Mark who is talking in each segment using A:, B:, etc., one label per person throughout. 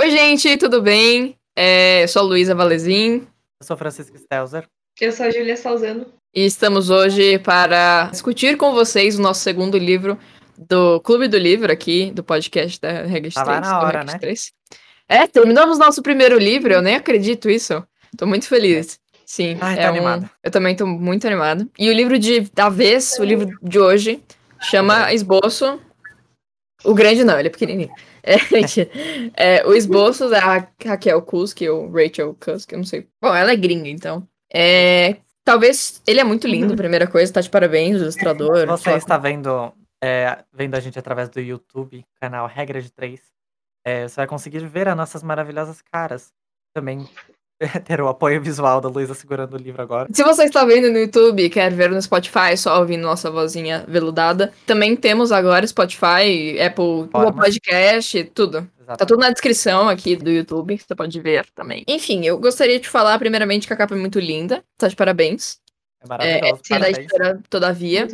A: Oi, gente, tudo bem? É, eu sou a Luísa Valezin.
B: Eu sou Francisco Stelzer.
C: Eu sou a Júlia Salzano.
A: E estamos hoje para discutir com vocês o nosso segundo livro do Clube do Livro aqui, do podcast da
B: Tava
A: 3.
B: na hora, né?
A: 3. É, terminamos nosso primeiro livro, eu nem acredito isso. Tô muito feliz. Sim,
B: Ai, tá
A: é um-
B: animada.
A: eu também tô muito animada. E o livro de da vez, o livro de hoje, chama Esboço. O grande não, ele é pequenininho. É, é, o esboço da Ra- Raquel Kusk, ou Rachel Kusk, eu não sei. Bom, ela é gringa, então. É, talvez ele é muito lindo, primeira coisa, tá de parabéns, ilustrador.
B: Você está vendo, é, vendo a gente através do YouTube, canal Regra de 3. É, você vai conseguir ver as nossas maravilhosas caras. Também ter o apoio visual da Luísa segurando o livro agora.
A: Se você está vendo no YouTube e quer ver no Spotify, só ouvindo nossa vozinha veludada, também temos agora Spotify, Apple, Google. Podcast, tudo. Tá tudo na descrição aqui do YouTube, você pode ver também. Enfim, eu gostaria de falar primeiramente que a capa é muito linda, tá de parabéns.
B: É
A: É,
B: maravilhoso,
A: essa é da editora Todavia.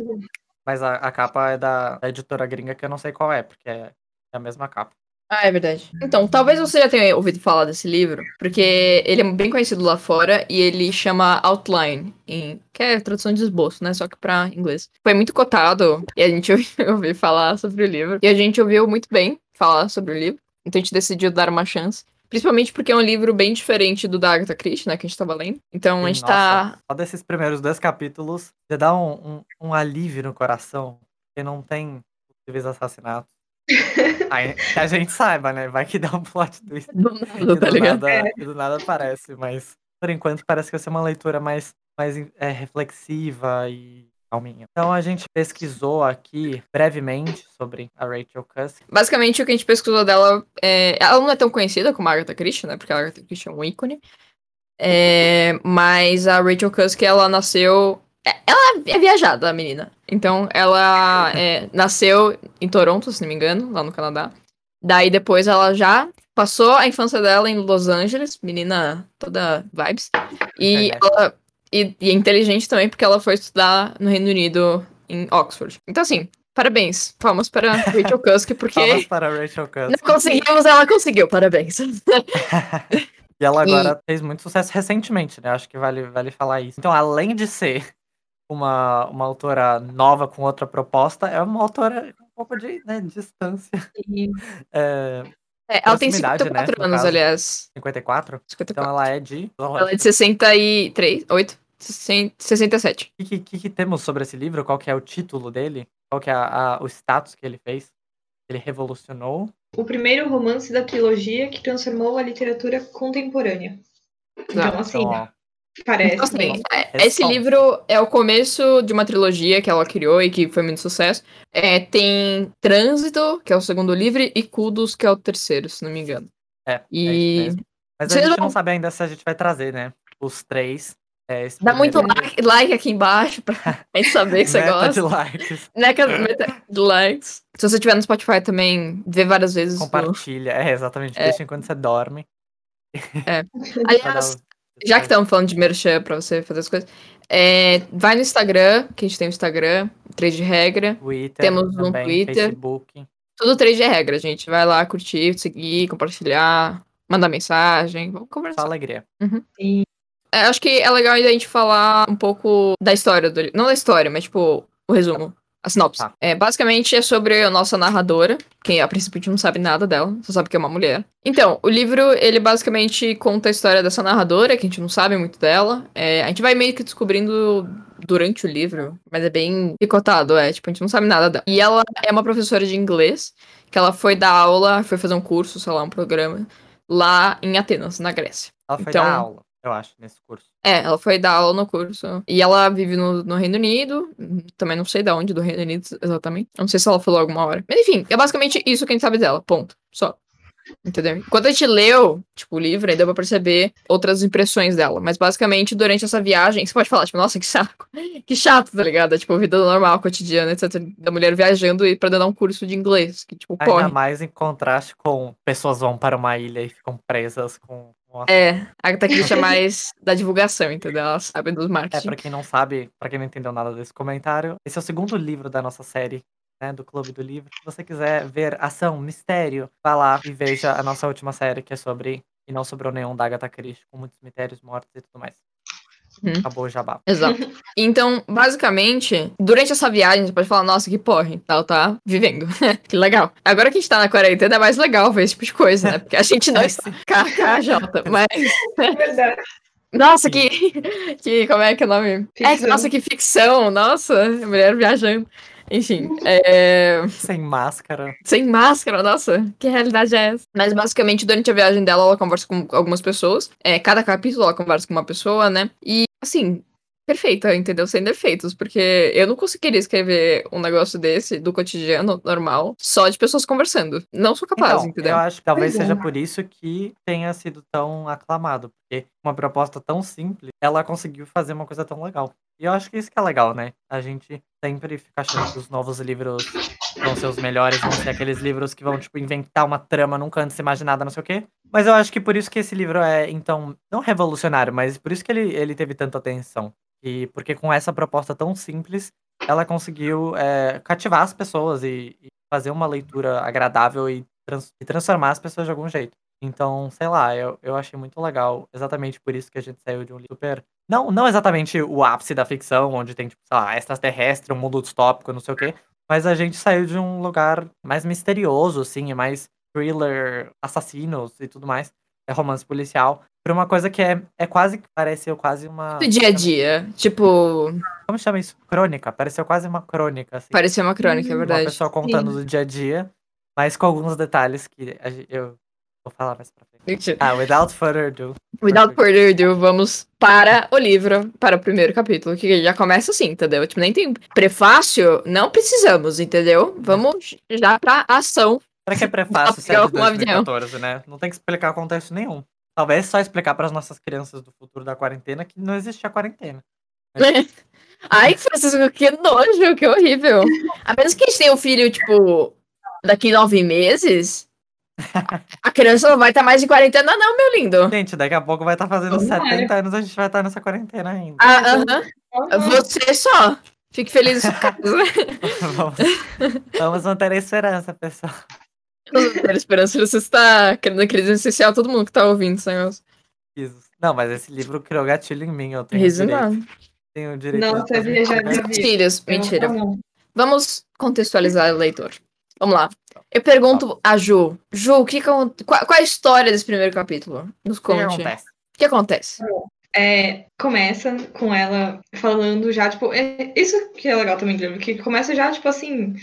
B: Mas a, a capa é da, da editora gringa que eu não sei qual é, porque é a mesma capa.
A: Ah, é verdade. Então, talvez você já tenha ouvido falar desse livro, porque ele é bem conhecido lá fora e ele chama Outline, em, que é tradução de esboço, né? Só que pra inglês. Foi muito cotado e a gente ouviu, falar sobre o livro. E a gente ouviu muito bem falar sobre o livro. Então a gente decidiu dar uma chance. Principalmente porque é um livro bem diferente do da Agatha Christie, né? Que a gente tava lendo. Então a gente tá.
B: Só desses primeiros dois capítulos, já dá um, um, um alívio no coração, porque não tem possíveis assassinatos. Aí, que a gente saiba, né? Vai que dá um plot twist.
A: Do nada, tá
B: do,
A: ligado?
B: nada, e do nada aparece, mas por enquanto parece que vai ser uma leitura mais, mais é, reflexiva e calminha. Então a gente pesquisou aqui brevemente sobre a Rachel Cusk.
A: Basicamente, o que a gente pesquisou dela é. Ela não é tão conhecida como a Agatha Christie, né? Porque a Agatha Christie é um ícone. É, Mas a Rachel Cusk, ela nasceu. É- Ela é viajada, a menina. Então, ela é, nasceu em Toronto, se não me engano, lá no Canadá. Daí depois ela já passou a infância dela em Los Angeles, menina toda vibes. E
B: Internet.
A: ela. E, e é inteligente também, porque ela foi estudar no Reino Unido, em Oxford. Então, assim, parabéns. Palmas para Rachel Cusk, porque.
B: Palmas para Rachel Cusk.
A: Não conseguimos, ela conseguiu, parabéns.
B: E ela agora fez muito sucesso recentemente, né? Acho que vale, vale falar isso. Então, além de ser uma, uma autora nova com outra proposta, é uma autora com um pouco de né, distância. É,
A: É, ela tem
B: Proximidade,
A: 54
B: né, no
A: anos,
B: caso.
A: aliás.
B: 54.
A: 54.
B: Então ela é de.
A: Ela é de 63, 8, 67.
B: O que, que, que temos sobre esse livro? Qual que é o título dele? Qual que é a- a- o status que ele fez? Ele revolucionou.
C: O primeiro romance da trilogia que transformou a literatura contemporânea. Então,
A: Exato.
C: assim,
B: Então,
C: parece.
A: Então, assim,
C: bem.
A: é, esse livro é o começo de uma trilogia que ela criou e que foi muito sucesso. É, tem Trânsito, que é o segundo livro, e Kudos, que é o terceiro, se não me engano.
B: é, é
A: E
B: mesmo. Mas a
A: Vocês
B: gente
A: vão-
B: não sabe ainda se a gente vai trazer, né? Os três. É,
A: dá muito like, like aqui embaixo pra gente saber que você
B: Meta
A: gosta.
B: de likes.
A: Neca, meta de likes. Se você tiver no Spotify também, vê várias vezes. o-
B: Compartilha. É, exatamente.
A: É.
B: Deixa enquanto você dorme.
A: Aliás,
B: dar o-
A: Já que estamos falando de merchan pra você fazer as coisas, é, vai no Instagram, que a gente tem o Instagram, 3 de regra.
B: Twitter.
A: Temos um
B: também,
A: Twitter.
B: Facebook.
A: Tudo 3 de regra, gente. Vai lá curtir, seguir, compartilhar, mandar mensagem, vamos
B: Só
A: conversar.
B: alegria.
C: Sim.
A: É, acho que é legal ainda a gente falar um pouco da história do livro. Não da história, mas tipo, o resumo. A sinopse.
B: Tá.
A: É, basicamente é sobre a nossa narradora, que a princípio a gente não sabe nada dela, só sabe que é uma mulher. Então, o livro, ele basicamente conta a história dessa narradora, que a gente não sabe muito dela. É, a gente vai meio que descobrindo durante o livro, mas é bem picotado, é, tipo, a gente não sabe nada dela. E ela é uma professora de inglês, que ela foi dar aula, foi fazer um curso, sei lá, um programa, lá em Atenas, na Grécia.
B: Ela foi
A: Então-
B: dar aula, eu acho, nesse curso.
A: É, ela foi dar aula no curso. E ela vive no, no Reino Unido. Também não sei de onde do Reino Unido exatamente. Não sei se ela falou alguma hora. Mas enfim, é basicamente isso que a gente sabe dela. Ponto. Só. Entendeu? Quando a gente leu, tipo, o livro, aí deu pra perceber outras impressões dela. Mas basicamente, durante essa viagem, você pode falar, tipo, nossa, que saco. Que chato, tá ligado? É, tipo, vida normal, cotidiana, etc. Da mulher viajando e pra dar um curso de inglês. Que, tipo,
B: Ainda
A: corre.
B: mais em contraste com pessoas vão para uma ilha e ficam presas com. Com a-
A: É, a Agatha Christie é mais da divulgação, entendeu? Ela sabe dos
B: É,
A: marketing.
B: pra quem não sabe, pra quem não entendeu nada desse comentário, esse é o segundo livro da nossa série né, do Clube do Livro. Se você quiser ver ação, mistério, vá lá e veja a nossa última série, que é sobre E Não Sobrou Nenhum da Agatha Christie, com muitos mistérios, mortos e tudo mais.
A: Uhum.
B: Acabou o jabá.
A: Exato. Então, basicamente, durante essa viagem, você pode falar, nossa, que porre, ela tá vivendo. que legal. Agora que a gente tá na quarentena, é mais legal ver esse tipo de coisa, né? Porque a gente não
B: É,
A: está KKJ, mas...
C: É verdade.
A: Nossa, que, que... Como é que é o nome? É,
C: Ficção.
A: nossa, que ficção. Nossa, mulher viajando. Enfim, é...
B: Sem máscara.
A: Sem máscara, nossa, que realidade é essa? Mas basicamente, durante a viagem dela, ela conversa com algumas pessoas. É, cada capítulo ela conversa com uma pessoa, né? E, assim, perfeita, entendeu? Sem defeitos, porque eu não conseguiria escrever um negócio desse, do cotidiano normal, só de pessoas conversando. Não sou capaz,
B: Então,
A: entendeu?
B: eu acho que talvez
C: Pois é.
B: seja por isso que tenha sido tão aclamado. Porque uma proposta tão simples, ela conseguiu fazer uma coisa tão legal. E eu acho que isso que é legal, né? A gente sempre fica achando que os novos livros vão ser os melhores, vão ser aqueles livros que vão, tipo, inventar uma trama nunca antes imaginada, não sei o quê. Mas eu acho que por isso que esse livro é, então, não revolucionário, mas por isso que ele, ele teve tanta atenção. E porque com essa proposta tão simples, ela conseguiu é, cativar as pessoas e, e fazer uma leitura agradável e, trans- e transformar as pessoas de algum jeito. Então, sei lá, eu, eu achei muito legal. Exatamente por isso que a gente saiu de um livro super. Não, não exatamente o ápice da ficção, onde tem, tipo, sei lá, extraterrestre, um mundo distópico, não sei o quê. Mas a gente saiu de um lugar mais misterioso, assim, e mais thriller, assassinos e tudo mais. É romance policial. Pra uma coisa que é, é quase. Pareceu quase uma.
A: Do dia a dia. Tipo,
B: Como chama isso? Crônica. Pareceu quase uma crônica, assim.
A: parecia uma crônica, é
C: Hum,
B: Uma
A: verdade.
B: pessoa contando do dia a dia, mas com alguns detalhes que eu vou falar mais pra frente.
A: Mentira.
B: Ah, without further ado.
A: Without further ado, vamos para o livro, para o primeiro capítulo, que já começa assim, entendeu? Tipo, nem tem prefácio, não precisamos, entendeu? Vamos já pra ação.
B: Pra que prefácio se é de
A: um avião.
B: 2014, né? Não tem que explicar contexto nenhum. Talvez só explicar pras nossas crianças do futuro da quarentena que não existia quarentena.
A: Ai, Francisco, que nojo, que horrível. A menos que a gente tenha um filho, tipo, daqui nove meses, a criança não vai estar mais em quarentena, não, meu lindo.
B: Gente, daqui a pouco vai estar fazendo
C: Tomara.
B: 70 anos, a gente vai estar nessa quarentena ainda.
A: Ah, aham. Você só. Fique feliz
B: vamos, vamos manter a esperança, pessoal.
A: Não ter esperança, você está querendo crise essencial, todo mundo que tá ouvindo esse negócio.
B: Não, mas esse livro criou gatilho em mim. Eu tenho
A: Riso
B: direito,
A: não.
B: tenho direito
C: Não,
B: de
C: você de Eu-
A: mentira.
C: tá bom.
A: Vamos contextualizar o leitor. Vamos lá. Eu pergunto a Ju. Ju, o que qual, qual é a história desse primeiro capítulo? Nos
B: O que que
A: conte.
B: acontece?
A: O que acontece?
C: É, começa com ela falando já, tipo, é, isso que é legal também livro, que começa já, tipo assim,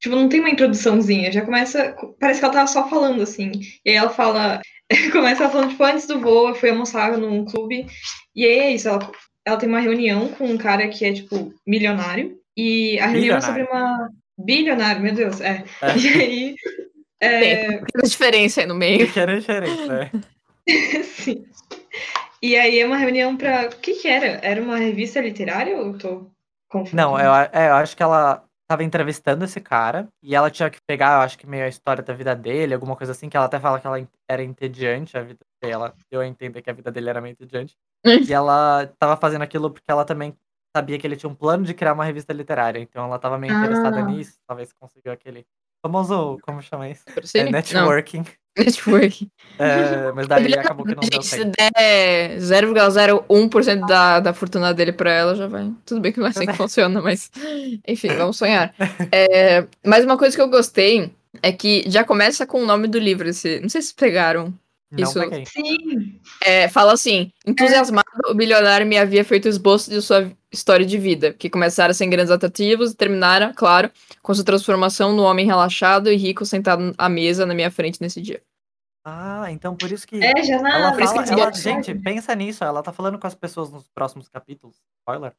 C: tipo, não tem uma introduçãozinha, já começa, parece que ela tava só falando, assim, e aí ela fala, começa ela falando, tipo, antes do voo, eu fui almoçar num clube, e aí é isso, ela, ela tem uma reunião com um cara que é, tipo, milionário, e a reunião é sobre uma... Bilionário, meu Deus, é.
B: É.
C: E aí, é,
A: Tem diferença aí no meio.
B: Que era diferente, né?
C: Sim. E aí é uma reunião pra. O que que era? Era uma revista literária ou eu tô confundindo?
B: Não, eu, é, eu acho que ela tava entrevistando esse cara e ela tinha que pegar, eu acho que meio a história da vida dele, alguma coisa assim, que ela até fala que ela era entediante, a vida dele, ela deu a entender que a vida dele era meio entediante. e ela tava fazendo aquilo porque ela também sabia que ele tinha um plano de criar uma revista literária, então ela tava meio interessada
C: Ah.
B: nisso, talvez conseguiu aquele famoso, como chama isso? É, networking.
A: Não, network.
B: É, mas daí acabou que não deu
A: Gente, se
B: certo.
A: der 0,01% da, da fortuna dele pra ela, já vai. Tudo bem que não é assim que funciona, mas. Enfim, vamos sonhar. É, mas uma coisa que eu gostei é que já começa com o nome do livro. Esse, não sei se vocês pegaram.
B: Não
A: isso-
B: peguei.
C: Sim.
A: É, fala assim: entusiasmado, o bilionário me havia feito esboço de sua história de vida, que começara sem grandes atrativos e terminara, claro, com sua transformação no homem relaxado e rico sentado à mesa na minha frente nesse dia.
B: Ah, então por isso que
C: É, já na.
B: Ela
A: por isso
B: fala,
A: que
B: ela- gente, pensa nisso, ela tá falando com as pessoas nos próximos capítulos, spoiler.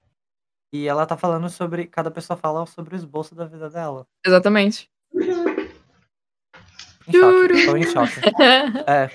B: E ela tá falando sobre, cada pessoa fala sobre o esboço da vida dela.
A: Exatamente.
B: Em choque, tô em choque. É,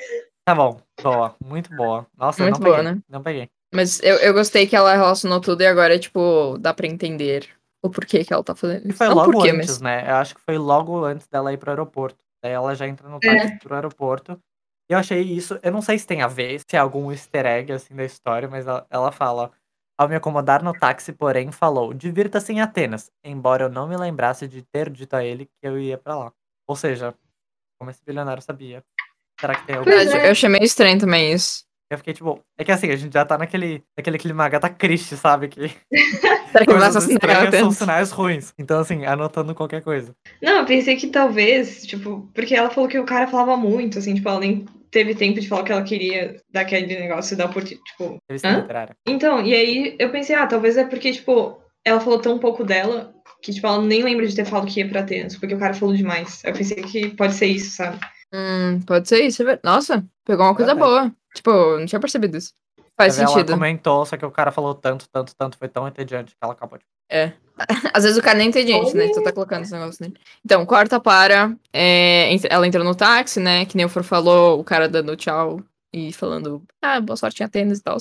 B: tá bom, boa, muito boa. Nossa,
A: Muito
B: não
A: boa,
B: peguei,
A: né?
B: não peguei.
A: Mas eu, eu gostei que ela relacionou tudo e agora, tipo, dá pra entender o porquê que ela tá fazendo
B: E foi
A: Não
B: logo
A: porquê,
B: antes,
A: mas...
B: né? Eu acho que foi logo antes dela ir pro aeroporto. Daí ela já entra no
C: É.
B: táxi pro aeroporto. E eu achei isso, eu não sei se tem a ver, se é algum easter egg, assim, da história, mas ela, ela fala, Ao me acomodar no táxi, porém, falou: divirta-se em Atenas, embora eu não me lembrasse de ter dito a ele que eu ia pra lá. Ou seja, como esse bilionário sabia. Será que tem algum.
C: É.
A: Eu achei meio estranho também isso.
B: Eu fiquei tipo. É que assim, a gente já tá naquele, naquele clima Agatha Christie, sabe? Que
A: Será que
B: coisas estranhas são sinais ruins. Então, assim, anotando qualquer coisa.
C: Não, eu pensei que talvez, tipo, porque ela falou que o cara falava muito, assim, tipo, ela nem teve tempo de falar o que ela queria daquele negócio da oportunidade, tipo.
B: Revista
C: Hã?
B: literária.
C: Então, e aí eu pensei, ah, talvez é porque, tipo, ela falou tão pouco dela que, tipo, ela nem lembra de ter falado que ia pra Atenas, porque o cara falou demais. Eu pensei que pode ser isso, sabe?
A: Hum, pode ser isso. é Nossa, pegou uma coisa boa. Tipo, eu não tinha percebido isso. Faz
B: ver,
A: sentido.
B: Ela comentou, só que o cara falou tanto, tanto, tanto, foi tão entediante que ela acabou de.
A: Às vezes o cara nem é inteligente, né? Tu tá colocando esse negócio nele. Então, corta para. é, ela entra no táxi, né? Que nem o For falou, o cara dando tchau e falando, ah, boa sorte em Atenas e tal.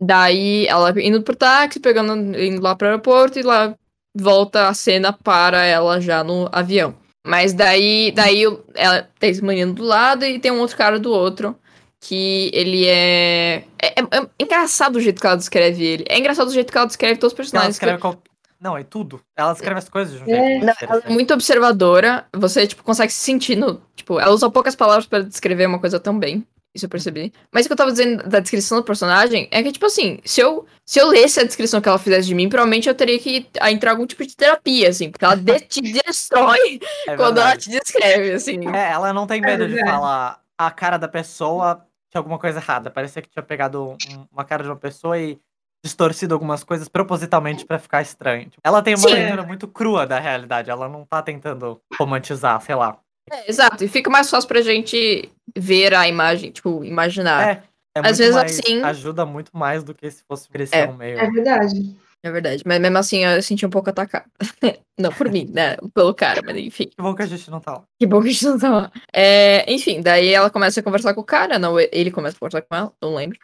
A: Daí ela indo pro táxi, pegando, indo lá pro aeroporto e lá volta a cena para ela já no avião. Mas daí, daí ela tem esse menino do lado e tem um outro cara do outro. Que ele é... É, é- é engraçado o jeito que ela descreve ele. É engraçado o jeito que ela descreve todos os
B: Ela
A: personagens. que-
B: escreve qual... Não, é tudo. Ela escreve as coisas de um
C: É.
B: jeito
A: não, ela é muito observadora. Você, tipo, consegue se sentir no. Tipo, ela usa poucas palavras pra descrever uma coisa tão bem. Isso eu percebi. Mas o que eu tava dizendo da descrição do personagem é que, tipo assim, se eu, se eu lesse a descrição que ela fizesse de mim, provavelmente eu teria que entrar em algum tipo de terapia, assim, porque ela de- te destrói
B: É
A: quando ela te descreve, assim.
B: É, ela não tem medo de
C: verdade.
B: falar a cara da pessoa tinha alguma coisa errada. Parecia que tinha pegado um- uma cara de uma pessoa e distorcido algumas coisas propositalmente pra ficar estranho. Tipo, ela tem uma
A: Sim.
B: leitura muito crua da realidade. Ela não tá tentando romantizar, sei lá.
A: É, exato. E fica mais fácil pra gente ver a imagem, tipo, imaginar.
B: É, é
A: Às
B: muito
A: vezes,
B: mais-
A: assim-
B: Ajuda muito mais do que se fosse
A: É.
B: crescer meio.
C: É verdade.
A: É verdade. Mas mesmo assim, eu senti um pouco atacada. não por mim, né? Pelo cara, mas enfim.
B: Que bom que a gente não tá lá.
A: Que bom que a gente não tá lá. É, enfim, daí ela começa a conversar com o cara, não, ele começa a conversar com ela, não lembro.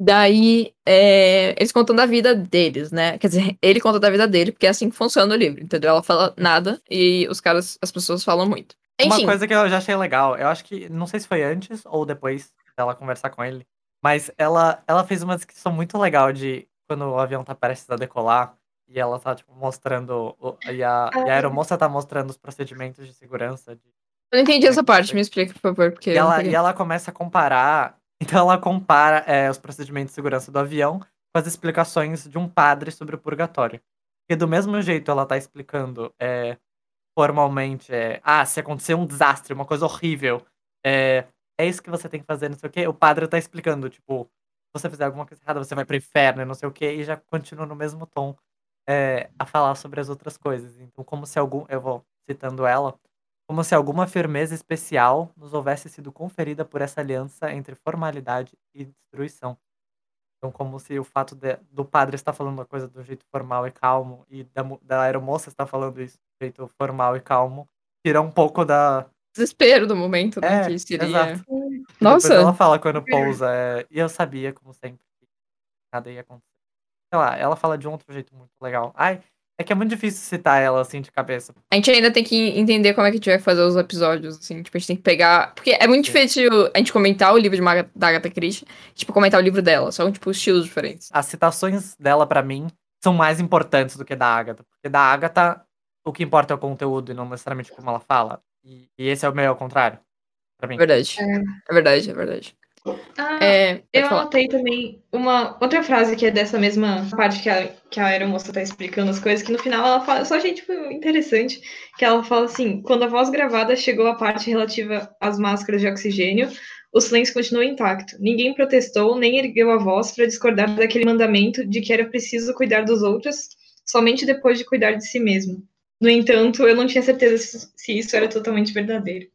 A: Daí, é, eles contam da vida deles, né? Quer dizer, ele conta da vida dele, porque é assim que funciona o livro, entendeu? Ela fala nada e os caras, as pessoas falam muito.
B: Uma
A: Enfim,
B: coisa que eu já achei legal, eu acho que, não sei se foi antes ou depois dela conversar com ele, mas ela, ela fez uma descrição muito legal de quando o avião tá prestes a decolar e ela tá, tipo, mostrando, o- e, a, e a aeromoça tá mostrando os procedimentos de segurança. de-
A: eu não entendi essa parte, me explica, por favor, porque
B: e, ela, e ela começa a comparar, então ela compara é, os procedimentos de segurança do avião com as explicações de um padre sobre o purgatório. Porque do mesmo jeito ela tá explicando é, formalmente, é, ah, se acontecer um desastre, uma coisa horrível, é, é isso que você tem que fazer, não sei o quê. O padre tá explicando, tipo, se você fizer alguma coisa errada, você vai pro inferno não sei o quê, e já continua no mesmo tom é, a falar sobre as outras coisas. Então, como se algum, eu vou citando ela, como se alguma firmeza especial nos houvesse sido conferida por essa aliança entre formalidade e destruição. Então, como se o fato de- do padre estar falando uma coisa do jeito formal e calmo e da, da aeromoça estar falando isso do jeito formal e calmo, tira um pouco da.
A: Desespero do momento, né?
B: É,
A: que seria.
B: exato.
A: Nossa.
B: Depois ela fala quando pousa, é, e eu sabia, como sempre, que nada ia acontecer. Sei lá, ela fala de um outro jeito muito legal. Ai, é que é muito difícil citar ela assim de cabeça.
A: A gente ainda tem que entender como é que a gente vai fazer os episódios, assim. Tipo, a gente tem que pegar. Porque é muito
B: Sim.
A: difícil a gente comentar o livro de Maga- da Agatha Christie, tipo, comentar o livro dela. São, tipo, estilos diferentes.
B: as citações dela, pra mim, são mais importantes do que da Agatha. Porque da Agatha, o que importa é o conteúdo e não necessariamente como ela fala. E, e esse é o meio ao contrário. Pra mim.
A: É verdade.
C: É.
A: É verdade, é verdade.
C: Ah,
A: É,
C: Eu
A: falar.
C: anotei também uma outra frase que é dessa mesma parte que a, que a aeromoça tá explicando as coisas, que no final ela fala, só achei tipo, interessante, que ela fala assim, quando a voz gravada chegou à parte relativa às máscaras de oxigênio, o silêncio continuou intacto. Ninguém protestou, nem ergueu a voz para discordar daquele mandamento de que era preciso cuidar dos outros somente depois de cuidar de si mesmo. No entanto, eu não tinha certeza se isso era totalmente verdadeiro.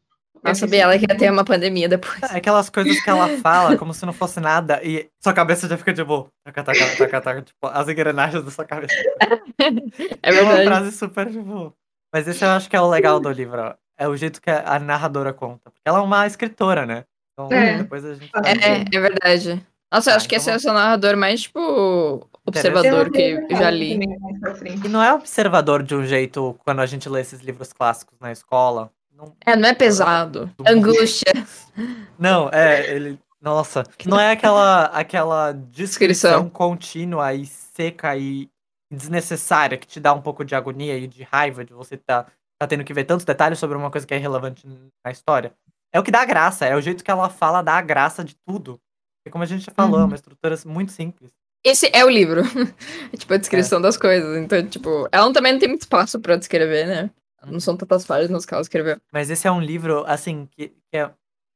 A: Nossa,
C: Eu
A: sabia ela que ia ter uma pandemia depois.
B: É aquelas coisas que ela fala como se não fosse nada e sua cabeça já fica tipo. Taca, taca, taca, taca, tipo, as engrenagens da sua cabeça.
A: É
B: É uma
A: verdade.
B: frase super, tipo. Mas esse eu acho que é o legal do livro, ó. É o jeito que a narradora conta. Porque ela é uma escritora, né? Então
C: É.
B: depois a gente.
A: É, é verdade. Nossa, eu
B: Ah,
A: acho que
B: então
A: esse é o seu narrador mais, tipo, observador que eu já li.
B: E não é observador de um jeito quando a gente lê esses livros clássicos na escola. Não,
A: É, não é pesado.
B: Do mundo.
A: Angústia.
B: não é, ele. Nossa, não é aquela, aquela descrição
A: Descrição.
B: contínua e seca e desnecessária que te dá um pouco de agonia e de raiva de você tá, tá tendo que ver tantos detalhes sobre uma coisa que é irrelevante na história. É o que dá graça, é o jeito que ela fala dá a graça de tudo. E como a gente já falou, é
A: Uhum.
B: uma estrutura muito simples.
A: Esse é o livro. É, tipo, a descrição das coisas. Então, tipo, ela também não tem muito espaço pra descrever, né? Não são tantas páginas que ela escreveu.
B: Mas esse é um livro, assim, que, que é-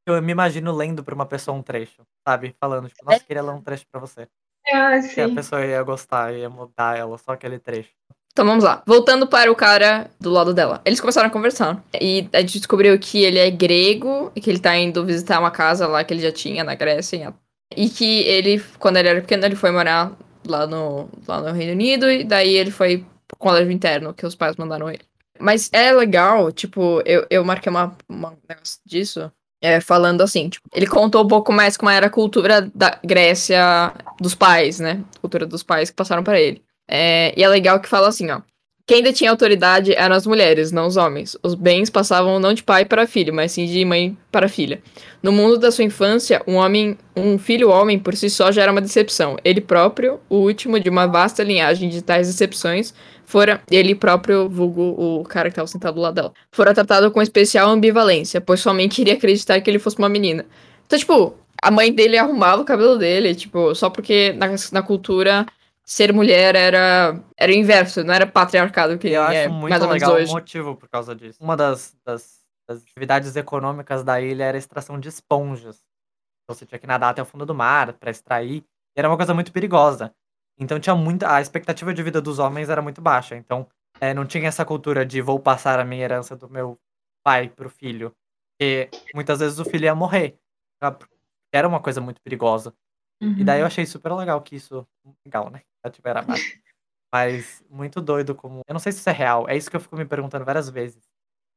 B: eu me imagino lendo pra uma pessoa um trecho, sabe? Falando, tipo, nossa, queria ler um trecho pra você.
C: Ah,
B: Que a
C: sim.
B: pessoa ia gostar, ia mudar ela, só aquele trecho.
A: Então vamos lá. Voltando para o cara do lado dela. Eles começaram a conversar. E a gente descobriu que ele é grego e que ele tá indo visitar uma casa lá que ele já tinha na Grécia. E que ele, quando ele era pequeno, ele foi morar lá no, lá no Reino Unido. E daí ele foi pro colégio interno que os pais mandaram ele. Mas é legal, tipo, eu, eu marquei uma, uma negócio disso. é, falando assim, tipo, ele contou um pouco mais como era a cultura da Grécia dos pais, né? Cultura dos pais que passaram para ele. É, e é legal que fala assim, ó. Quem detinha autoridade eram as mulheres, não os homens. Os bens passavam não de pai para filho, mas sim de mãe para filha. No mundo da sua infância, um homem, um filho homem por si só já era uma decepção. Ele próprio, o último de uma vasta linhagem de tais decepções, fora ele próprio, vulgo o cara que estava sentado do lado dela, fora tratado com especial ambivalência, pois sua mãe queria acreditar que ele fosse uma menina. Então, tipo, a mãe dele arrumava o cabelo dele, tipo, só porque na, na cultura ser mulher era, era o inverso, não era patriarcado que
B: eu acho
A: é
B: muito
A: mais ou menos
B: legal
A: hoje.
B: motivo por causa disso. Uma das, das, das atividades econômicas da ilha era a extração de esponjas. Então você tinha que nadar até o fundo do mar para extrair. E era uma coisa muito perigosa. Então tinha muita. A expectativa de vida dos homens era muito baixa. Então é, não tinha essa cultura de vou passar a minha herança do meu pai pro filho. Porque muitas vezes o filho ia morrer. Era uma coisa muito perigosa. E daí eu achei super legal que isso. Legal, né? Já tiver. Mas muito doido como. Eu não sei se isso é real. É isso que eu fico me perguntando várias vezes.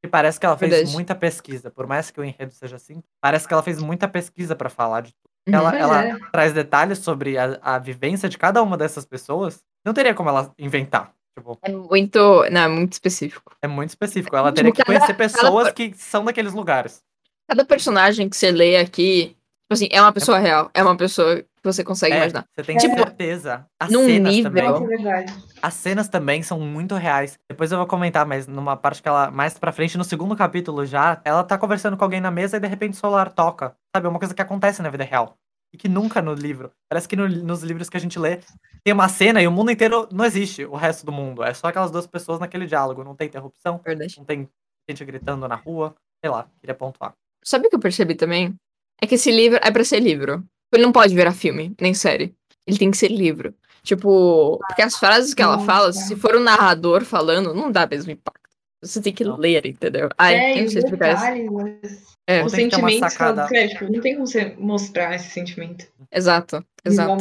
B: E parece que ela fez
A: Verdade.
B: muita pesquisa. Por mais que o enredo seja assim, parece que ela fez muita pesquisa pra falar de.
A: Uhum.
B: Ela, ela
C: é.
B: traz detalhes sobre a, a vivência de cada uma dessas pessoas. Não teria como ela inventar. Tipo,
A: É muito. Não, é muito específico.
B: é muito específico. Ela
A: Tipo,
B: teria que
A: cada-
B: conhecer pessoas que são daqueles lugares.
A: Cada personagem que você lê aqui, tipo assim, é uma pessoa real. É uma pessoa que você consegue
B: É,
A: imaginar.
B: você tem
C: Tipo,
B: certeza. As
A: num
B: cenas
A: nível-
B: também.
C: É.
B: As cenas também são muito reais. Depois eu vou comentar, mas numa parte que ela, mais pra frente, no segundo capítulo já, ela tá conversando com alguém na mesa e de repente o celular toca. Sabe? É uma coisa que acontece na vida real. E que nunca no livro. Parece que no- nos livros que a gente lê, tem uma cena e o mundo inteiro não existe, o resto do mundo. É só aquelas duas pessoas naquele diálogo. Não tem interrupção,
A: Verdade.
B: não tem gente gritando na rua. Sei lá, queria pontuar.
A: Sabe o que eu percebi também? É que esse livro é pra ser livro. Ele não pode virar filme, nem série. Ele tem que ser livro. Tipo, porque as frases que ela fala, se for o narrador falando, não dá mesmo impacto. Você tem que
B: Não.
A: ler, entendeu? Ai,
C: é,
A: não sei explicar isso. É,
B: tem que
C: ela
B: sacada.
C: descreve. Tipo, não tem como você mostrar esse sentimento
A: exato, exato.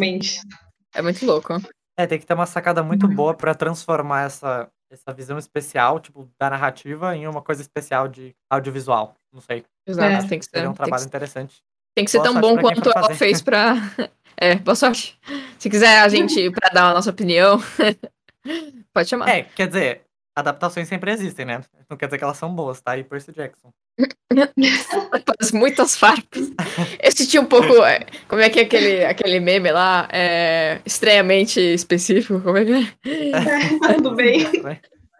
A: É muito louco.
B: É, tem que ter uma sacada muito boa pra transformar essa, essa visão especial, tipo, da narrativa em uma coisa especial de audiovisual. Não sei.
A: Exato,
C: É.
A: tem que ser.
B: Seria um
A: tem que
B: trabalho
A: ser-
B: interessante.
A: Tem que ser
B: Boa
A: tão bom quanto ela fez pra. É, boa sorte. Se quiser a gente pra dar a nossa opinião, pode chamar.
B: É, quer dizer, adaptações sempre existem, né? Não quer dizer que elas são boas, tá? E Percy Jackson.
A: Faz muitas farpas. Eu senti um pouco. é, Como é que é aquele, aquele meme lá? É, estranhamente específico. Como é que é?
C: Tudo bem.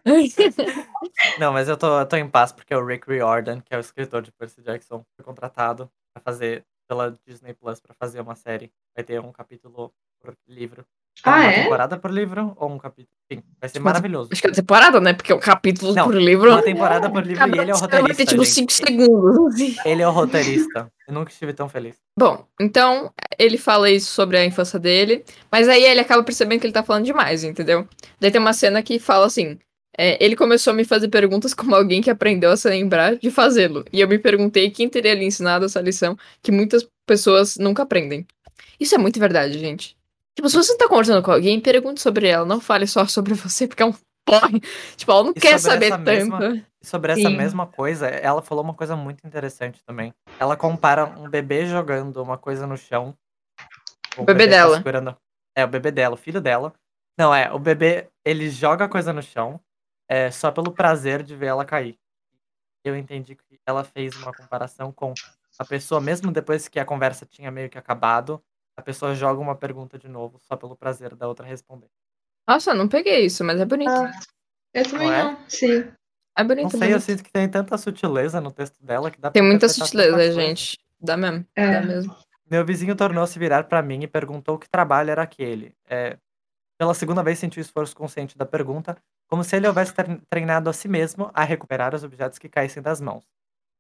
B: Não, mas eu tô, eu tô em paz porque o Rick Riordan, que é o escritor de Percy Jackson, foi contratado pra fazer pela Disney Plus pra fazer uma série. Vai ter um capítulo por livro.
C: Ah,
B: uma
C: é?
B: temporada por livro ou um capítulo? Enfim, vai ser
A: Uma-
B: maravilhoso.
A: Acho que é temporada, né? Porque o capítulo
B: Não,
A: por livro.
B: Uma temporada por livro e ele é o
A: Vai ter
B: roteirista.
A: tipo
B: gente.
A: 5 segundos. assim.
B: Ele é o roteirista. Eu nunca estive tão feliz.
A: Bom, então ele fala isso sobre a infância dele, mas aí ele acaba percebendo que ele tá falando demais, entendeu? Daí tem uma cena que fala assim: é, ele começou a me fazer perguntas como alguém que aprendeu a se lembrar de fazê-lo. E eu me perguntei quem teria lhe ensinado essa lição que muitas pessoas nunca aprendem. Isso é muito verdade, gente. Tipo, se você tá conversando com alguém, pergunte sobre ela, não fale só sobre você, porque é um porre. Tipo, ela não
B: E
A: quer saber
B: mesma-
A: tanto.
B: E sobre essa
C: Sim.
B: mesma coisa, ela falou uma coisa muito interessante também. Ela compara um bebê jogando uma coisa no chão.
A: O bebê
B: tá
A: dela.
B: segurando- É, o bebê dela, o filho dela. Não, é, o bebê, ele joga a coisa no chão é, só pelo prazer de ver ela cair. Eu entendi que ela fez uma comparação com a pessoa, mesmo depois que a conversa tinha meio que acabado, a pessoa joga uma pergunta de novo, só pelo prazer da outra responder.
A: Nossa, não peguei isso, mas é bonito.
C: Ah, eu também
B: Não é?
C: não. Sim.
A: É bonito,
B: Não sei,
A: bonito.
B: eu sinto que tem tanta sutileza no texto dela que dá
A: Tem
B: pra
A: muita sutileza, gente. Dá mesmo.
C: É.
A: Dá mesmo.
B: Meu vizinho tornou-se virar pra mim e perguntou que trabalho era aquele. É, pela segunda vez senti o esforço consciente da pergunta, como se ele houvesse tre- treinado a si mesmo a recuperar os objetos que caíssem das mãos.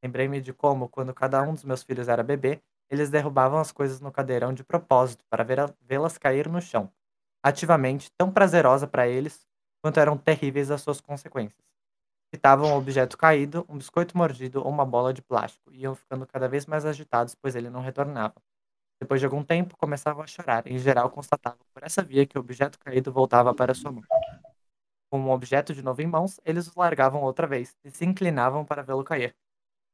B: Lembrei-me de como, quando cada um dos meus filhos era bebê, eles derrubavam as coisas no cadeirão de propósito para vê-las cair no chão, ativamente tão prazerosa para eles quanto eram terríveis as suas consequências. Citavam um objeto caído, um biscoito mordido ou uma bola de plástico, e iam ficando cada vez mais agitados, pois ele não retornava. Depois de algum tempo, começavam a chorar, e em geral constatavam por essa via que o objeto caído voltava para sua mão. Com um objeto de novo em mãos, eles o largavam outra vez e se inclinavam para vê-lo cair.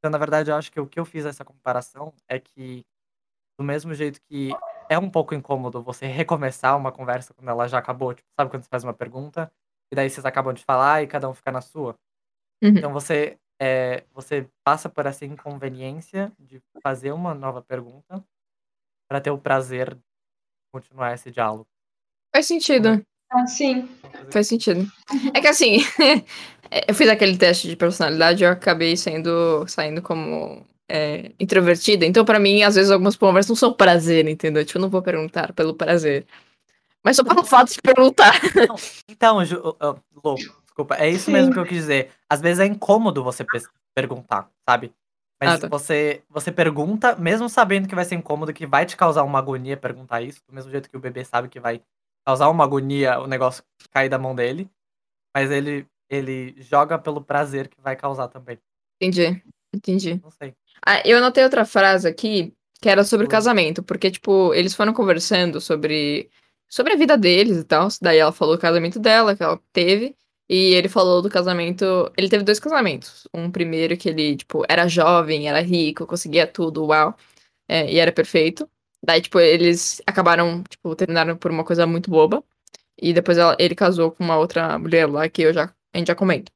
B: Então, na verdade, eu acho que o que eu fiz essa comparação é que, do mesmo jeito que é um pouco incômodo você recomeçar uma conversa quando ela já acabou, tipo, sabe quando você faz uma pergunta e daí vocês acabam de falar e cada um fica na sua?
A: Uhum.
B: Então você é, você passa por essa inconveniência de fazer uma nova pergunta para ter o prazer de continuar esse diálogo.
A: Faz sentido.
C: Ah, sim.
A: Faz sentido. É que assim, eu fiz aquele teste de personalidade e eu acabei sendo, saindo como é, introvertida. Então, pra mim, às vezes, algumas conversas não são prazer, entendeu? Tipo, eu não vou perguntar pelo prazer. Mas só pelo fato de perguntar.
B: Então, Ju, uh, Lô, desculpa, é isso
C: Sim.
B: mesmo que eu quis dizer. Às vezes é incômodo você perguntar, sabe? Mas
A: Ah, tá.
B: você, você pergunta, mesmo sabendo que vai ser incômodo, que vai te causar uma agonia perguntar isso, do mesmo jeito que o bebê sabe que vai causar uma agonia o negócio cair da mão dele, mas ele, ele joga pelo prazer que vai causar também.
A: Entendi. Entendi.
B: Não sei.
A: Ah, eu anotei outra frase aqui que era sobre o
B: Hum.
A: casamento, porque, tipo, eles foram conversando sobre, sobre a vida deles e tal. Daí ela falou do casamento dela, que ela teve, e ele falou do casamento. Ele teve dois casamentos. Um primeiro que ele, tipo, era jovem, era rico, conseguia tudo, uau, é, e era perfeito. Daí, tipo, eles acabaram, tipo, terminaram por uma coisa muito boba. E depois ela- ele casou com uma outra mulher lá que eu já, a gente já comenta.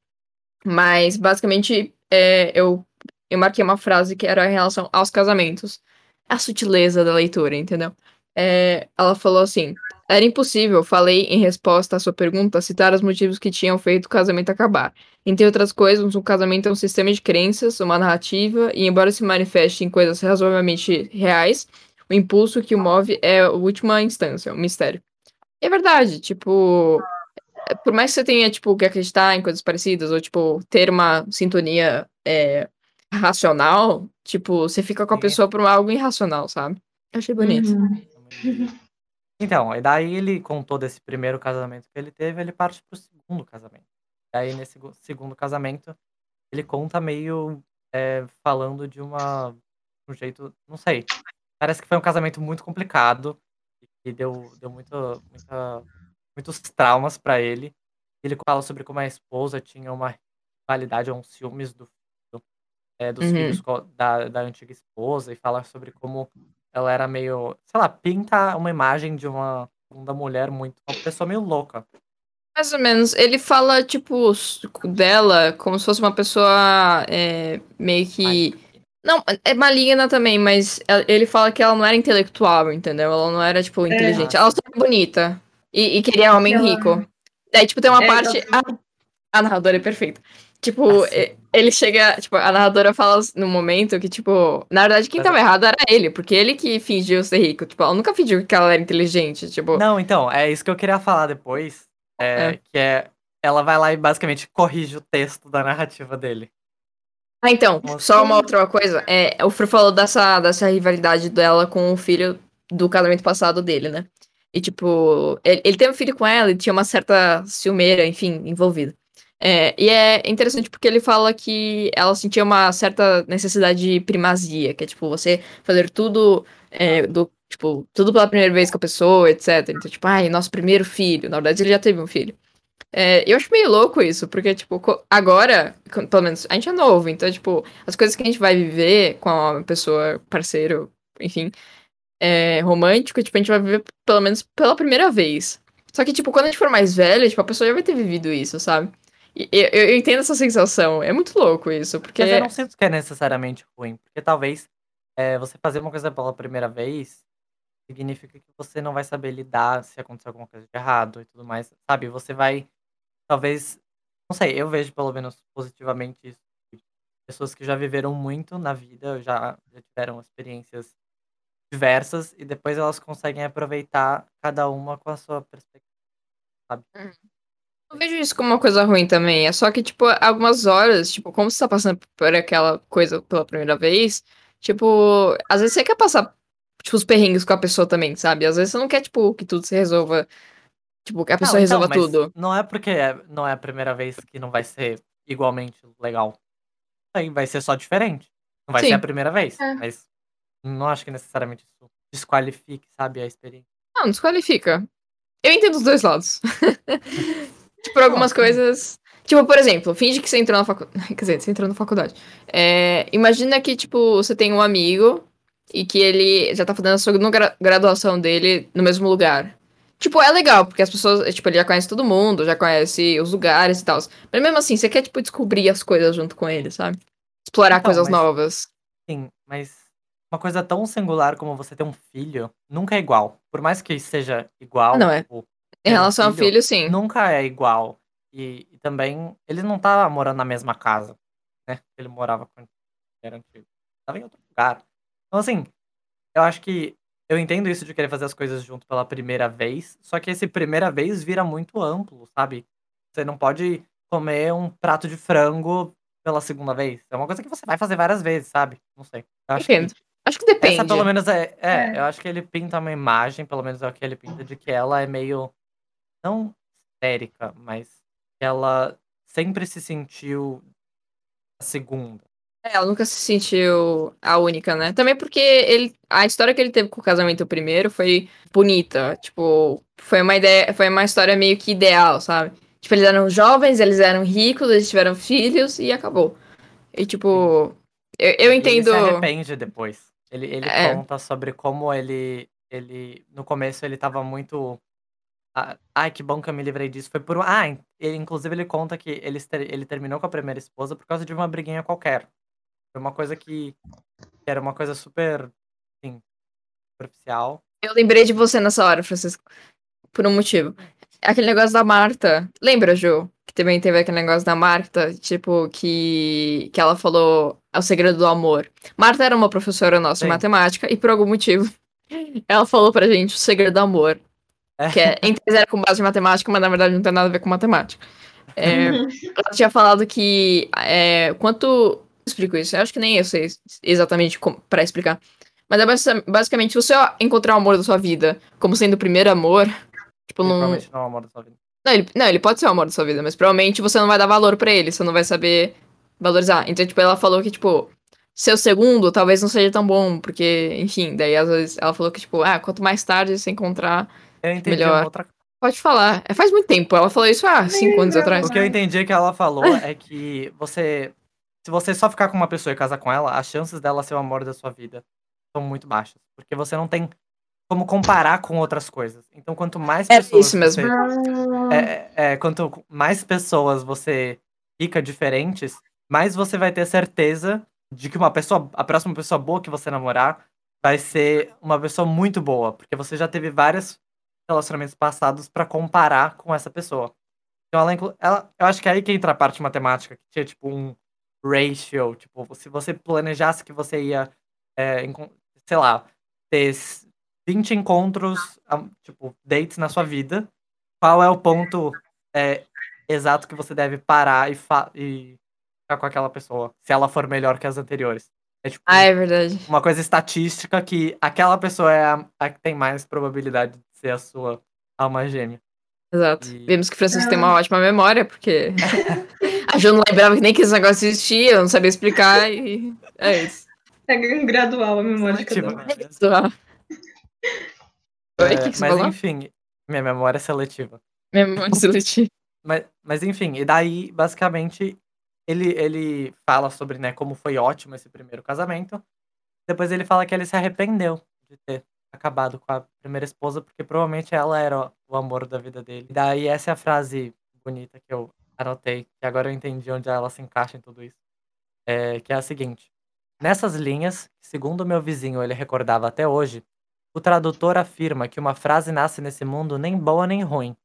A: Mas, basicamente, é, eu eu marquei uma frase que era em relação aos casamentos. A sutileza da leitura, entendeu? É, ela falou assim: Era impossível, falei em resposta à sua pergunta, citar os motivos que tinham feito o casamento acabar. Entre outras coisas, um casamento é um sistema de crenças, uma narrativa, e embora se manifeste em coisas razoavelmente reais, o impulso que o move é a última instância, o mistério. É verdade, tipo. é, Por mais que você tenha, tipo, que acreditar em coisas parecidas, ou, tipo, ter uma sintonia é, racional, tipo, você fica com a pessoa por algo irracional, sabe? Eu achei bonito.
C: Uhum.
B: Então, e daí ele contou desse primeiro casamento que ele teve, ele parte pro segundo casamento. E aí, nesse segundo casamento, ele conta meio é, falando de uma um jeito, não sei. Parece que foi um casamento muito complicado e deu, deu muito, muita, muitos traumas pra ele. Ele fala sobre como a esposa tinha uma rivalidade um ciúmes do, do- é, dos
A: Uhum.
B: filhos da, da antiga esposa e fala sobre como ela era meio, sei lá, pinta uma imagem de uma segunda mulher muito, uma pessoa meio louca.
A: Mais ou menos. Ele fala, tipo, dela como se fosse uma pessoa é, meio que. Não, é maligna também, mas ele fala que ela não era intelectual, entendeu? Ela não era, tipo, inteligente. Ela só era bonita. E, e queria homem
C: Ela-
A: rico. Daí, tipo, tem uma
C: É,
A: parte. A, a narradora é perfeita. Tipo,
B: sim.
A: e- ele chega. Tipo, a narradora fala no momento que, tipo, na verdade, quem tava errado era ele, porque ele que fingiu ser rico. Tipo, ela nunca fingiu que ela era inteligente. Tipo,
B: Não, então, é isso que eu queria falar depois, é,
A: É.
B: que é, ela vai lá e basicamente corrige o texto da narrativa dele.
A: Ah, então,
B: Nossa.
A: só uma outra coisa. É, o Fru falou dessa, dessa rivalidade dela com o filho do casamento passado dele, né? E, tipo, ele, ele teve um filho com ela e tinha uma certa ciumeira, enfim, envolvida. É, e é interessante porque ele fala que ela sentia uma certa necessidade de primazia, que é, tipo, você fazer tudo, é, do, tipo, tudo pela primeira vez com a pessoa, etc. Então, tipo, ai, nosso primeiro filho. Na verdade, ele já teve um filho. É, eu acho meio louco isso, porque, tipo, agora, pelo menos, a gente é novo, então, tipo, as coisas que a gente vai viver com a pessoa, parceiro, enfim, é, romântico, tipo, a gente vai viver pelo menos pela primeira vez. Só que, tipo, quando a gente for mais velho, tipo, a pessoa já vai ter vivido isso, sabe? E eu, eu entendo essa sensação, é muito louco isso, porque...
B: Mas eu não sinto que é necessariamente ruim, porque talvez é, você fazer uma coisa pela primeira vez significa que você não vai saber lidar se acontecer alguma coisa de errado e tudo mais, sabe? Você vai, talvez, não sei, eu vejo pelo menos positivamente isso. Pessoas que já viveram muito na vida, já, já tiveram experiências diversas e depois elas conseguem aproveitar cada uma com a sua perspectiva, sabe?
A: Eu vejo isso como uma coisa ruim também. É só que, tipo, algumas horas, tipo, como você tá passando por aquela coisa pela primeira vez, tipo, às vezes você quer passar, tipo, os perrengues com a pessoa também, sabe? Às vezes você não quer, tipo, que tudo se resolva. Tipo, que a pessoa
B: Não, então,
A: resolva tudo.
B: não é porque é- não é a primeira vez que não vai ser igualmente legal. Aí vai ser só diferente. Não vai ser
A: Sim.
B: a primeira vez,
C: É.
B: mas não acho que necessariamente isso desqualifique, sabe, a experiência.
A: Não, desqualifica. Eu entendo os dois lados. tipo, algumas
B: sim.
A: coisas. Tipo, por exemplo, finge que você entrou na faculdade. Quer dizer, você entrou na faculdade. É, imagina que, tipo, você tem um amigo e que ele já tá fazendo a segunda gra- graduação dele no mesmo lugar. Tipo, é legal, porque as pessoas, tipo, ele já conhece todo mundo, já conhece os lugares e tal. Mas mesmo assim, você quer, tipo, descobrir as coisas junto com ele, sabe? Explorar
B: Então,
A: coisas
B: mas-
A: novas.
B: Sim, mas uma coisa tão singular como você ter um filho nunca é igual. Por mais que seja igual,
A: Não é. Em
B: ter um
A: relação ao
B: filho,
A: filho, sim.
B: nunca é igual. E, e também, ele não tá morando na mesma casa, né? Ele morava quando era antigo. Tava em outro lugar. Então, assim, eu acho que eu entendo isso de querer fazer as coisas junto pela primeira vez, só que esse primeira vez vira muito amplo, sabe? Você não pode comer um prato de frango pela segunda vez. É uma coisa que você vai fazer várias vezes, sabe? Não sei. Eu acho que
A: Entendo. Acho que depende.
B: essa pelo menos é, é,
C: É.
B: eu acho que ele pinta uma imagem, pelo menos é o que ele pinta, de que ela é meio, não histérica, mas que ela sempre se sentiu a segunda.
A: É, ela nunca se sentiu a única, né? Também porque ele, a história que ele teve com o casamento primeiro foi bonita. Tipo, foi uma ideia, foi uma história meio que ideal, sabe? Tipo, eles eram jovens, eles eram ricos, eles tiveram filhos e acabou. E tipo, eu, eu entendo.
B: Ele se arrepende depois. Ele, ele
A: É.
B: conta sobre como ele, ele. No começo ele tava muito. ah, Ai, que bom que eu me livrei disso. Foi por. Ah, ele, inclusive ele conta que ele, ele terminou com a primeira esposa por causa de uma briguinha qualquer. Foi uma coisa que. que era uma coisa super. Assim, superficial.
A: Eu lembrei de você nessa hora, Francisco. Por um motivo. Aquele negócio da Marta. Lembra, Ju? Que também teve aquele negócio da Marta, tipo, que, que ela falou é o segredo do amor. Marta era uma professora nossa de
B: Sim.
A: matemática e por algum motivo ela falou pra gente o segredo do amor.
B: É.
A: Que é, em tese era com base em matemática, mas na verdade não tem nada a ver com matemática. É, ela tinha falado que é, quanto. Explico isso, eu acho que nem eu sei exatamente como, pra explicar. Mas é basi- basicamente, se você encontrar o amor da sua vida como sendo o primeiro amor, tipo,
B: Ele
A: não.
B: provavelmente não é o amor da sua vida.
A: Não ele, não, ele pode ser o amor da sua vida, mas provavelmente você não vai dar valor pra ele, você não vai saber valorizar. Então, tipo, ela falou que, tipo, seu segundo talvez não seja tão bom, porque, enfim, daí às vezes ela falou que, tipo, ah, quanto mais tarde você encontrar,
B: Eu entendi
A: Melhor.
B: uma outra
A: pode falar. É, faz muito tempo, ela falou isso há cinco anos atrás.
B: O que eu entendi que ela falou é que você. Se você só ficar com uma pessoa e casar com ela, as chances dela ser o amor da sua vida são muito baixas. Porque você não tem como comparar com outras coisas. Então, quanto mais
A: É
B: pessoas.
A: isso mesmo.
B: Você, é, é, quanto mais pessoas você fica diferentes, mais você vai ter certeza de que uma pessoa. A próxima pessoa boa que você namorar vai ser uma pessoa muito boa. Porque você já teve vários relacionamentos passados pra comparar com essa pessoa. Então ela, ela, eu acho que é aí que entra a parte matemática, que tinha tipo um ratio, tipo, se você planejasse que você ia, é, sei lá, ter s- 20 encontros, tipo, dates na sua vida, qual é o ponto é, exato que você deve parar e, fa- e ficar com aquela pessoa, se ela for melhor que as anteriores. É tipo
A: Ah, é verdade.
B: uma coisa estatística que aquela pessoa é a, a que tem mais probabilidade de ser a sua alma gêmea.
A: Exato.
B: E-
A: Vimos que o Francisco tem uma ótima memória, porque a Ju não lembrava que nem que esse negócio existia, não sabia explicar e é isso.
C: É gradual a memória de cada
B: Seletiva,
C: um.
A: É. Oi,
B: É,
A: que, que
B: mas
A: falou?
B: enfim, minha memória é seletiva.
A: Memória seletiva.
B: Mas, mas enfim, e daí, basicamente, ele, ele fala sobre né, como foi ótimo esse primeiro casamento. Depois ele fala que ele se arrependeu de ter acabado com a primeira esposa, porque provavelmente ela era o amor da vida dele. E daí essa é a frase bonita que eu anotei, que agora eu entendi onde ela se encaixa em tudo isso. É, que é a seguinte. Nessas linhas, segundo meu vizinho ele recordava até hoje, o tradutor afirma que uma frase nasce nesse mundo nem boa nem ruim,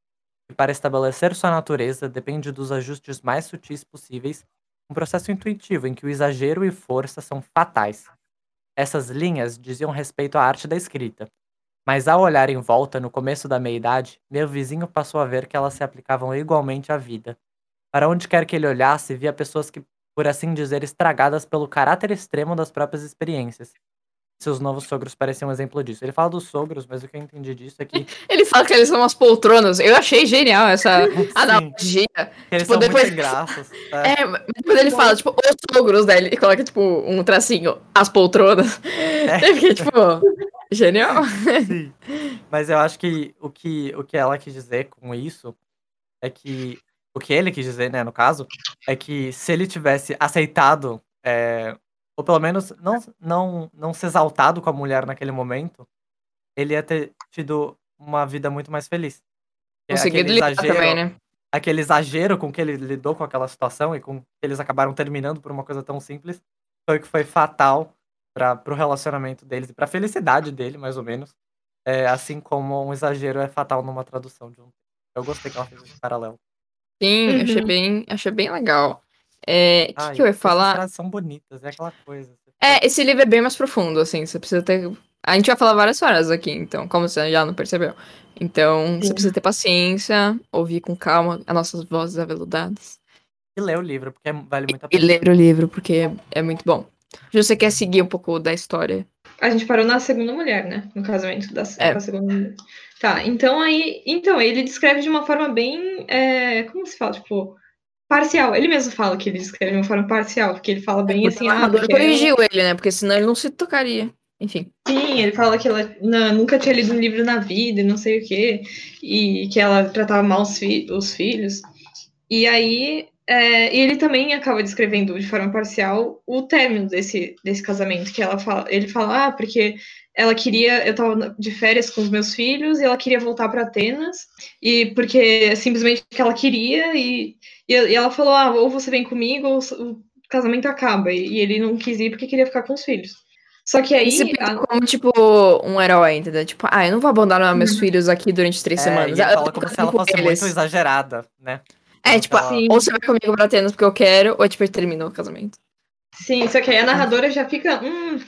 B: e para estabelecer sua natureza depende dos ajustes mais sutis possíveis, um processo intuitivo em que o exagero e força são fatais. Essas linhas diziam respeito à arte da escrita, mas ao olhar em volta no começo da meia-idade, meu vizinho passou a ver que elas se aplicavam igualmente à vida. Para onde quer que ele olhasse, via pessoas que, por assim dizer, estragadas pelo caráter extremo das próprias experiências. Seus novos sogros parecem um exemplo disso. Ele fala dos sogros, mas o que eu entendi disso é que.
A: Ele fala que eles são umas poltronas. Eu achei genial essa analogia.
B: eles
A: Tipo,
B: são
A: depois-
B: muito engraços. É.
A: É, mas depois ele fala, tipo, os sogros dele e coloca, tipo, um tracinho, as poltronas.
B: É.
A: Eu fiquei, tipo, genial.
B: Sim. Mas eu acho que o, que o que ela quis dizer com isso é que. O que ele quis dizer, né, no caso, é que se ele tivesse aceitado, é, ou pelo menos não, não, não se exaltado com a mulher naquele momento, ele ia ter tido uma vida muito mais feliz.
A: Conseguido
B: aquele
A: lidar
B: exagero-
A: também, né?
B: aquele exagero com que ele lidou com aquela situação e com que eles acabaram terminando por uma coisa tão simples foi o que foi fatal para pro relacionamento deles e pra felicidade dele, mais ou menos. É, assim como um exagero é fatal numa tradução de um. Eu gostei que ela fez esse paralelo.
A: Sim,
C: Uhum.
A: achei bem, achei bem legal. É, o que, que eu ia falar?
B: frases são bonitas, é aquela coisa.
A: É, esse livro é bem mais profundo, assim, você precisa ter. A gente vai falar várias horas aqui, então, como você já não percebeu. Então, você
C: Sim.
A: precisa ter paciência, ouvir com calma as nossas vozes aveludadas.
B: E ler o livro, porque é- vale muito a
A: E
B: pena.
A: ler o livro, porque é, é muito bom. Se você quer seguir um pouco da história.
C: A gente parou na segunda mulher, né? No casamento da,
A: É.
C: da segunda mulher. Tá, então aí. Então, ele descreve de uma forma bem. é, como se fala? Tipo. Parcial. Ele mesmo fala que ele descreve de uma forma parcial, porque ele fala bem assim.
A: o
C: Ah,
A: narrador corrigiu ele, né? Porque senão ele não se tocaria. Enfim.
C: Sim, ele fala que ela na- nunca tinha lido um livro na vida e não sei o quê, e que ela tratava mal os, fi- os filhos. E aí, é, e ele também acaba descrevendo de forma parcial o término desse, desse casamento, que ela fala, ele fala, ah, porque ela queria, eu tava de férias com os meus filhos e ela queria voltar para Atenas, e porque simplesmente que ela queria, e, e, e ela falou, ah, ou você vem comigo, ou o casamento acaba, e, e ele não quis ir porque queria ficar com os filhos. Só que aí.
A: E se
C: a-
A: como, tipo, um herói, entendeu? Tipo, ah, eu não vou abandonar meus
C: Uhum.
A: filhos aqui durante três
B: É,
A: semanas.
B: e
A: Ah, tô
B: como se ela fosse
A: eles.
B: muito exagerada, né?
A: É, tipo,
B: Ela-
C: Sim.
A: ou você vai comigo pra Atenas porque eu quero, ou tipo, terminou o casamento.
C: Sim, só que aí a narradora já fica, hum,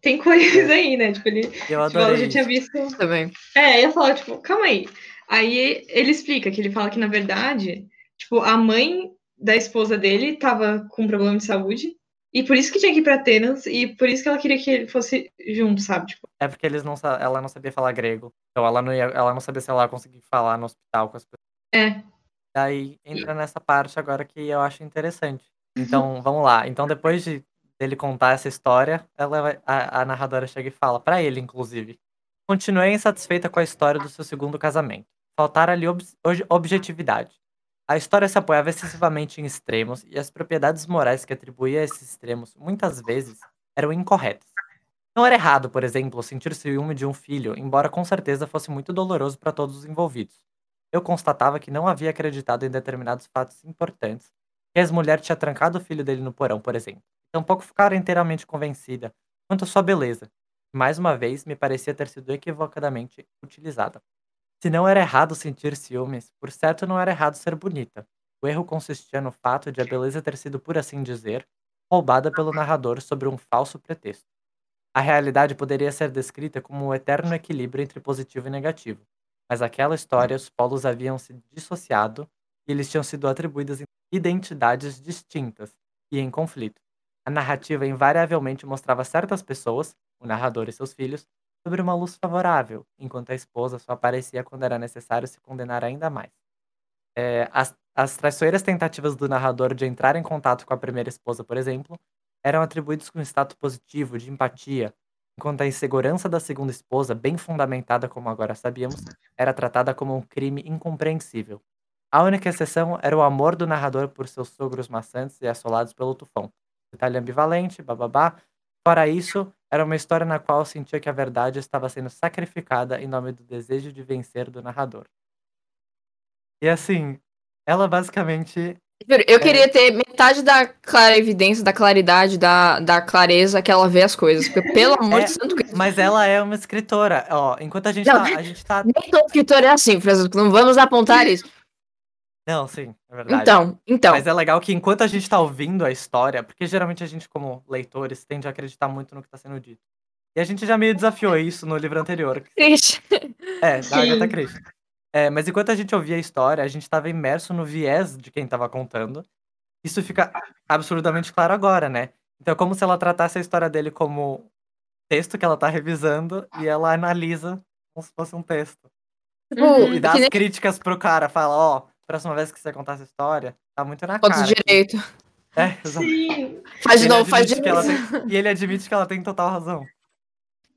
C: tem coisa aí, né? Tipo, ele,
B: Eu
C: tipo, ela já tinha
B: isso.
C: visto.
A: Também.
C: É, ia falar, tipo, calma aí. Aí ele explica que ele fala que, na verdade, tipo, a mãe da esposa dele tava com problema de saúde, e por isso que tinha que ir pra Atenas, e por isso que ela queria que ele fosse junto, sabe? Tipo,
B: É porque eles não, ela não sabia falar grego. Então ela não, ia, ela não sabia se ela ia conseguir falar no hospital com as pessoas.
C: é.
B: Daí entra nessa parte agora que eu acho interessante. Então, vamos lá. Então, depois de dele contar essa história, ela a, a narradora chega e fala, pra ele, inclusive. Continuei insatisfeita com a história do seu segundo casamento. Faltara-lhe ob- objetividade. A história se apoiava excessivamente em extremos e as propriedades morais que atribuía a esses extremos, muitas vezes, eram incorretas. Não era errado, por exemplo, sentir ciúme de um filho, embora com certeza fosse muito doloroso para todos os envolvidos. Eu constatava que não havia acreditado em determinados fatos importantes, que a ex-mulher tinha trancado o filho dele no porão, por exemplo. Tampouco ficara inteiramente convencida quanto à sua beleza, que mais uma vez me parecia ter sido equivocadamente utilizada. Se não era errado sentir ciúmes, por certo não era errado ser bonita. O erro consistia no fato de a beleza ter sido, por assim dizer, roubada pelo narrador sobre um falso pretexto. A realidade poderia ser descrita como um eterno equilíbrio entre positivo e negativo, mas aquela história os polos haviam se dissociado e eles tinham sido atribuídos identidades distintas e em conflito. A narrativa invariavelmente mostrava certas pessoas, o narrador e seus filhos, sobre uma luz favorável, enquanto a esposa só aparecia quando era necessário se condenar ainda mais. É, as, as traiçoeiras tentativas do narrador de entrar em contato com a primeira esposa, por exemplo, eram atribuídos com status positivo, de empatia, enquanto a insegurança da segunda esposa, bem fundamentada como agora sabíamos, era tratada como um crime incompreensível. A única exceção era o amor do narrador por seus sogros maçantes e assolados pelo tufão. Detalhe ambivalente, bababá. Fora isso, era uma história na qual sentia que a verdade estava sendo sacrificada em nome do desejo de vencer do narrador. E assim, ela basicamente
A: Eu queria ter metade da clarividência, da claridade, da, da clareza que ela vê as coisas. Porque, pelo amor
B: É,
A: de santo Cristo.
B: Mas ela é uma escritora. Ó, enquanto a gente
A: Não.
B: tá. A gente tá.
A: Nem todo escritor é assim, Francisco. Não vamos apontar isso.
B: Não, sim, é verdade.
A: Então, então.
B: Mas é legal que enquanto a gente tá ouvindo a história, porque geralmente a gente, como leitores, tende a acreditar muito no que tá sendo dito. E a gente já meio desafiou isso no livro anterior.
A: Triste.
B: É, da. Agatha Christie. É, mas enquanto a gente ouvia a história, a gente tava imerso no viés de quem tava contando. Isso fica absurdamente claro agora, né? Então é como se ela tratasse a história dele como texto que ela tá revisando e ela analisa como se fosse um texto.
C: Uhum.
B: E dá as
A: nem
B: críticas pro cara, fala, ó, próxima vez que você contar essa história, tá muito na cara.
A: de
B: que-
A: direito.
B: É, exato.
C: Sim.
A: Faz de novo, faz de novo.
B: tem- E ele admite que ela tem total razão.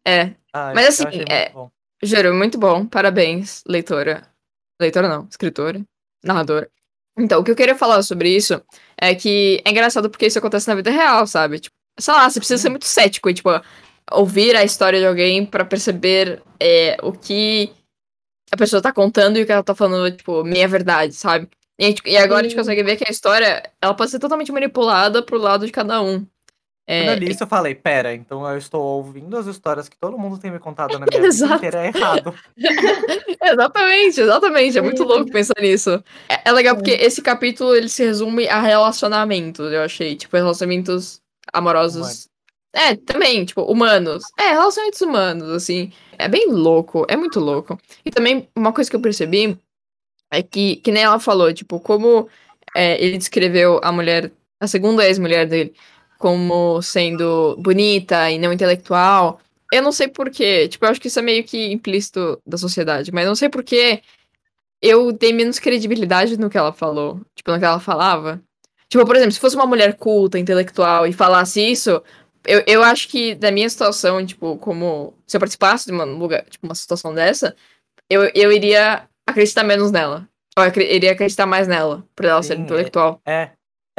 A: É,
B: Ah,
A: Mas assim, é-
B: bom.
A: Juro, muito bom. Parabéns, leitora. Leitora não, escritora, narradora. Então, o que eu queria falar sobre isso é que é engraçado porque isso acontece na vida real, sabe? Tipo, sei lá, você precisa ser
B: Hum.
A: muito cético e, tipo, ouvir a história de alguém pra perceber é, o que a pessoa tá contando e o que ela tá falando, tipo, meia verdade, sabe? E, gente- e agora a gente
C: Sim.
A: consegue ver que a história, ela pode ser totalmente manipulada pro lado de cada um. É,
B: Quando eu li isso, eu falei, pera, então eu estou ouvindo as histórias que todo mundo tem me contado na minha vida inteira é errado.
A: Exatamente, exatamente. É muito
C: Uhum.
A: louco pensar nisso. É, é legal porque esse capítulo ele se resume a relacionamentos, eu achei. Tipo, relacionamentos amorosos.
B: Humanos.
A: É, também, tipo, humanos. É, relacionamentos humanos, assim. É bem louco, é muito louco. E também, uma coisa que eu percebi é que, que nem ela falou, tipo, como é, ele descreveu a mulher, a segunda ex-mulher dele, como sendo bonita e não intelectual. Eu não sei porquê. Tipo, eu acho que isso é meio que implícito da sociedade, mas não sei porquê eu dei menos credibilidade no que ela falou. Tipo, no que ela falava. Tipo, por exemplo, se fosse uma mulher culta, intelectual e falasse isso, eu, eu acho que da minha situação, tipo, como se eu participasse de uma, lugar, tipo, uma situação dessa, eu, eu iria acreditar menos nela. Ou eu iria acreditar mais nela, por ela ser
B: Sim, é-
A: intelectual.
B: É, é,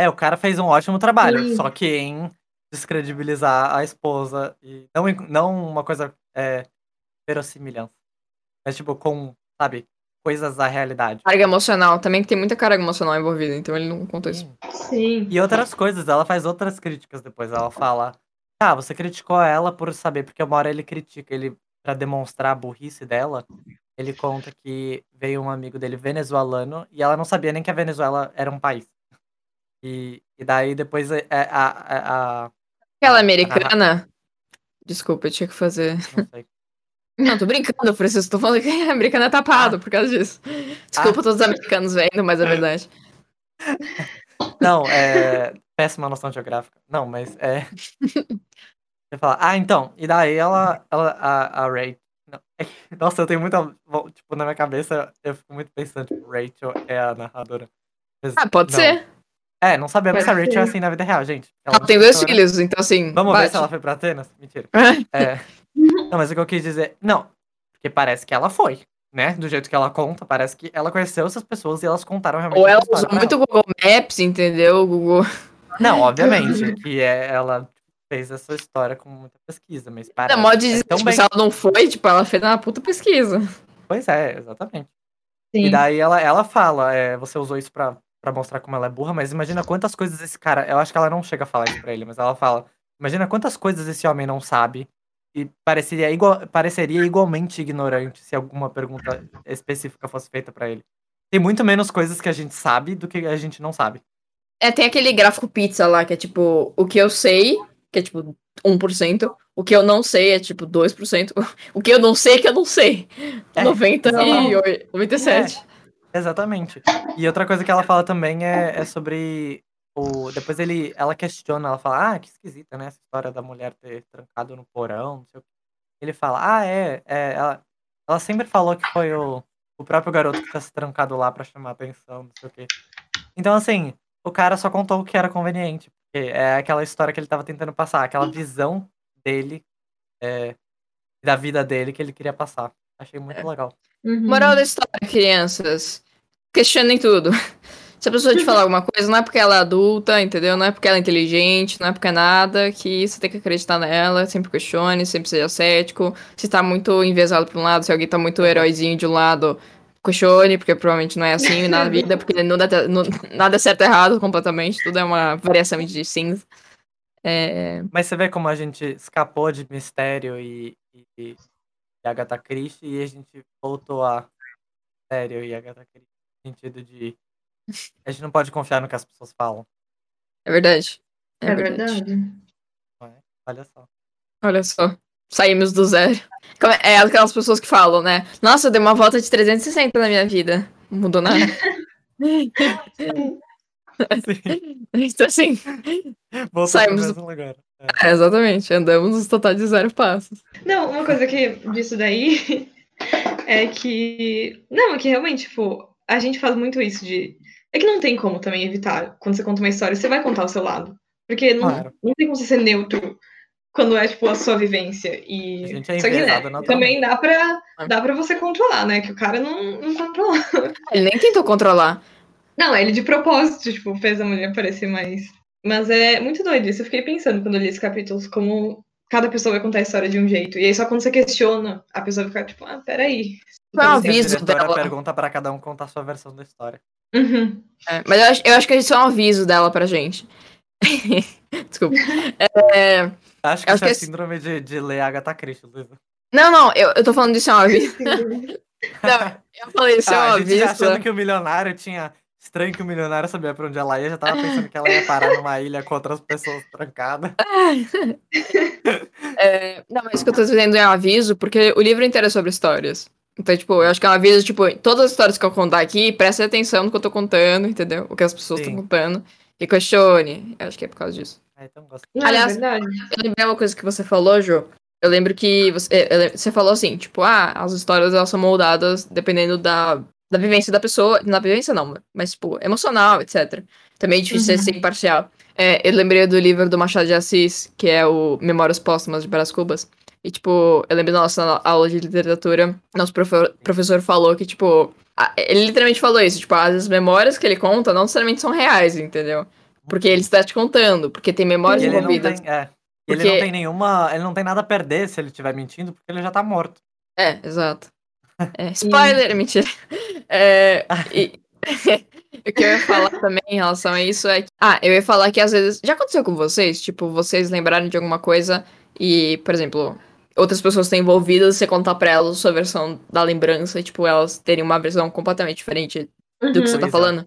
B: o cara fez um ótimo trabalho,
C: Sim.
B: só que em descredibilizar a esposa e não, não uma coisa é, verossimilhança, mas tipo com, sabe, coisas da realidade.
A: Carga emocional, também que tem muita carga emocional envolvida, então ele não contou isso.
B: Sim. E outras coisas, ela faz outras críticas depois. Ela fala: Ah, você criticou ela por saber, porque uma hora ele critica, ele, pra demonstrar a burrice dela, ele conta que veio um amigo dele venezuelano e ela não sabia nem que a Venezuela era um país. E, e daí depois é, é, a, a, a-
A: Aquela
B: Ah,
A: americana. Desculpa, eu tinha que fazer.
B: Não sei.
A: Não, tô brincando, Francisco. Tô falando que a americana é tapado
B: Ah.
A: por causa disso. Desculpa todos os americanos vendo, mas é verdade.
B: Não, é. Péssima noção geográfica. Não, mas é. Você fala, ah, então. E daí ela. ela a, a Ray. não, é Nossa, eu tenho muita. Tipo, na minha cabeça, eu fico muito pensando, tipo, Rachel é a narradora. Mas
A: Ah, pode
B: não.
A: ser.
B: É, não sabemos se a Rachel é assim na vida real, gente.
A: Ela tem dois filhos, então assim.
B: Vamos ver
A: bate.
B: se ela foi pra Atenas? Mentira. É. Não, mas o que eu quis dizer. Não, porque parece que ela foi, né? Do jeito que ela conta, parece que ela conheceu essas pessoas e elas contaram realmente.
A: Ou ela usou muito
B: ela.
A: Google Maps, entendeu? Google.
B: Não, obviamente, que é, ela fez essa história com muita pesquisa, mas parece.
A: Não, pode
B: é
A: dizer,
B: tão
A: tipo,
B: bem.
A: se ela não foi, tipo, ela fez uma puta pesquisa.
B: Pois é, exatamente.
C: Sim.
B: E daí ela, ela fala, é, você usou isso pra, pra mostrar como ela é burra, mas imagina quantas coisas esse cara. Eu acho que ela não chega a falar isso pra ele, mas ela fala. Imagina quantas coisas esse homem não sabe. E pareceria, igual, pareceria igualmente ignorante se alguma pergunta específica fosse feita pra ele. Tem muito menos coisas que a gente sabe do que a gente não sabe.
A: É, tem aquele gráfico pizza lá, que é tipo, o que eu sei, que é tipo 1%, o que eu não sei é tipo 2%, o que eu não sei é que eu não sei.
B: É,
A: 90 e
B: exatamente.
A: oi- 97.
B: Exatamente. E outra coisa que ela fala também é, é sobre o. Depois ele, ela questiona, ela fala, ah, que esquisita, né? Essa história da mulher ter trancado no porão, não sei o quê. Ele fala, ah, é, é ela, ela sempre falou que foi o, o próprio garoto que tá se trancado lá pra chamar atenção, não sei o quê. Então, assim, o cara só contou o que era conveniente. Porque é aquela história que ele tava tentando passar, aquela visão dele, é, da vida dele que ele queria passar. Achei muito legal.
C: Uhum.
A: Moral da história, crianças. Questionem tudo. Se a pessoa te falar alguma coisa, não é porque ela é adulta, entendeu? Não é porque ela é inteligente, não é porque é nada, que você tem que acreditar nela. Sempre questione, sempre seja cético. Se tá muito envezado pra um lado, se alguém tá muito heróizinho de um lado, questione, porque provavelmente não é assim na vida, porque não dá, não, nada é certo ou errado completamente, tudo é uma variação de cinza. É...
B: Mas você vê como a gente escapou de mistério e, e, e Agatha Christie e a gente voltou a mistério e Agatha Christie sentido de a gente não pode confiar no que as pessoas falam.
A: É verdade.
C: É, é verdade. verdade.
B: Olha só.
A: Olha só. Saímos do zero. É aquelas pessoas que falam, né? Nossa, eu dei uma volta de 360 na minha vida. Não mudou nada. então, assim.
B: Voltou saímos do lugar.
A: É. é, exatamente. Andamos nos total de zero passos.
C: Não, uma coisa que disso daí é que. Não, é que realmente, tipo, a gente faz muito isso de. É que não tem como também evitar. Quando você conta uma história, você vai contar o seu lado. Porque não, claro. não tem como você ser neutro quando é, tipo, a sua vivência. E...
B: A gente é Só que, né,
C: também dá pra, dá pra você controlar, né? Que o cara não, não controlou.
A: Ele nem tentou controlar.
C: Não, ele de propósito, tipo, fez a mulher parecer mais. Mas é muito doido isso. Eu fiquei pensando quando eu li esse capítulo, como cada pessoa vai contar a história de um jeito. E aí só quando você questiona, a pessoa fica tipo, ah, peraí.
A: Foi um aviso dela.
B: pergunta para cada um contar a sua versão da história.
C: Uhum.
A: É, mas eu acho, eu acho que isso é um aviso dela pra gente. Desculpa. É,
B: Acho que isso é síndrome de, de ler Agatha Christie, Luísa.
A: Não, não, eu, eu tô falando disso é um aviso. não, eu falei isso é ah, um
B: aviso. A gente achando que o milionário tinha... Estranho que o milionário sabia pra onde ela ia, já tava pensando que ela ia parar numa ilha com outras pessoas trancadas.
A: é, não, mas isso que eu tô dizendo é um aviso, porque o livro inteiro é sobre histórias. Então, tipo, eu acho que é um aviso, tipo, todas as histórias que eu contar aqui, preste atenção no que eu tô contando, entendeu? O que as pessoas estão contando. E questione. Eu acho que é por causa disso.
B: É, então gosto.
C: Não, é
A: Aliás,
C: é
A: eu lembrei uma coisa que você falou, Jô. Eu lembro que você, é, você falou assim, tipo, ah, as histórias elas são moldadas dependendo da, da vivência da pessoa. Na vivência não, mas, tipo, emocional, etc. Também é difícil uhum. ser imparcial. É, eu lembrei do livro do Machado de Assis, que é o Memórias Póstumas de Brás Cubas. E, tipo, eu lembro da nossa aula de literatura, nosso profe professor falou que, tipo, ele literalmente falou isso, tipo, as memórias que ele conta não necessariamente são reais, entendeu? Porque ele está te contando, porque tem memórias
B: ele
A: envolvidas.
B: Tem, é. Porque... Ele não tem nenhuma. Ele não tem nada a perder se ele estiver mentindo, porque ele já tá morto.
A: É, exato. É, spoiler, mentira. É, e, o que eu ia falar também em relação a isso é que. Ah, eu ia falar que às vezes. Já aconteceu com vocês? Tipo, vocês lembrarem de alguma coisa e, por exemplo, outras pessoas estão envolvidas, você contar pra elas a sua versão da lembrança e, tipo, elas terem uma versão completamente diferente do que você tá uhum. falando?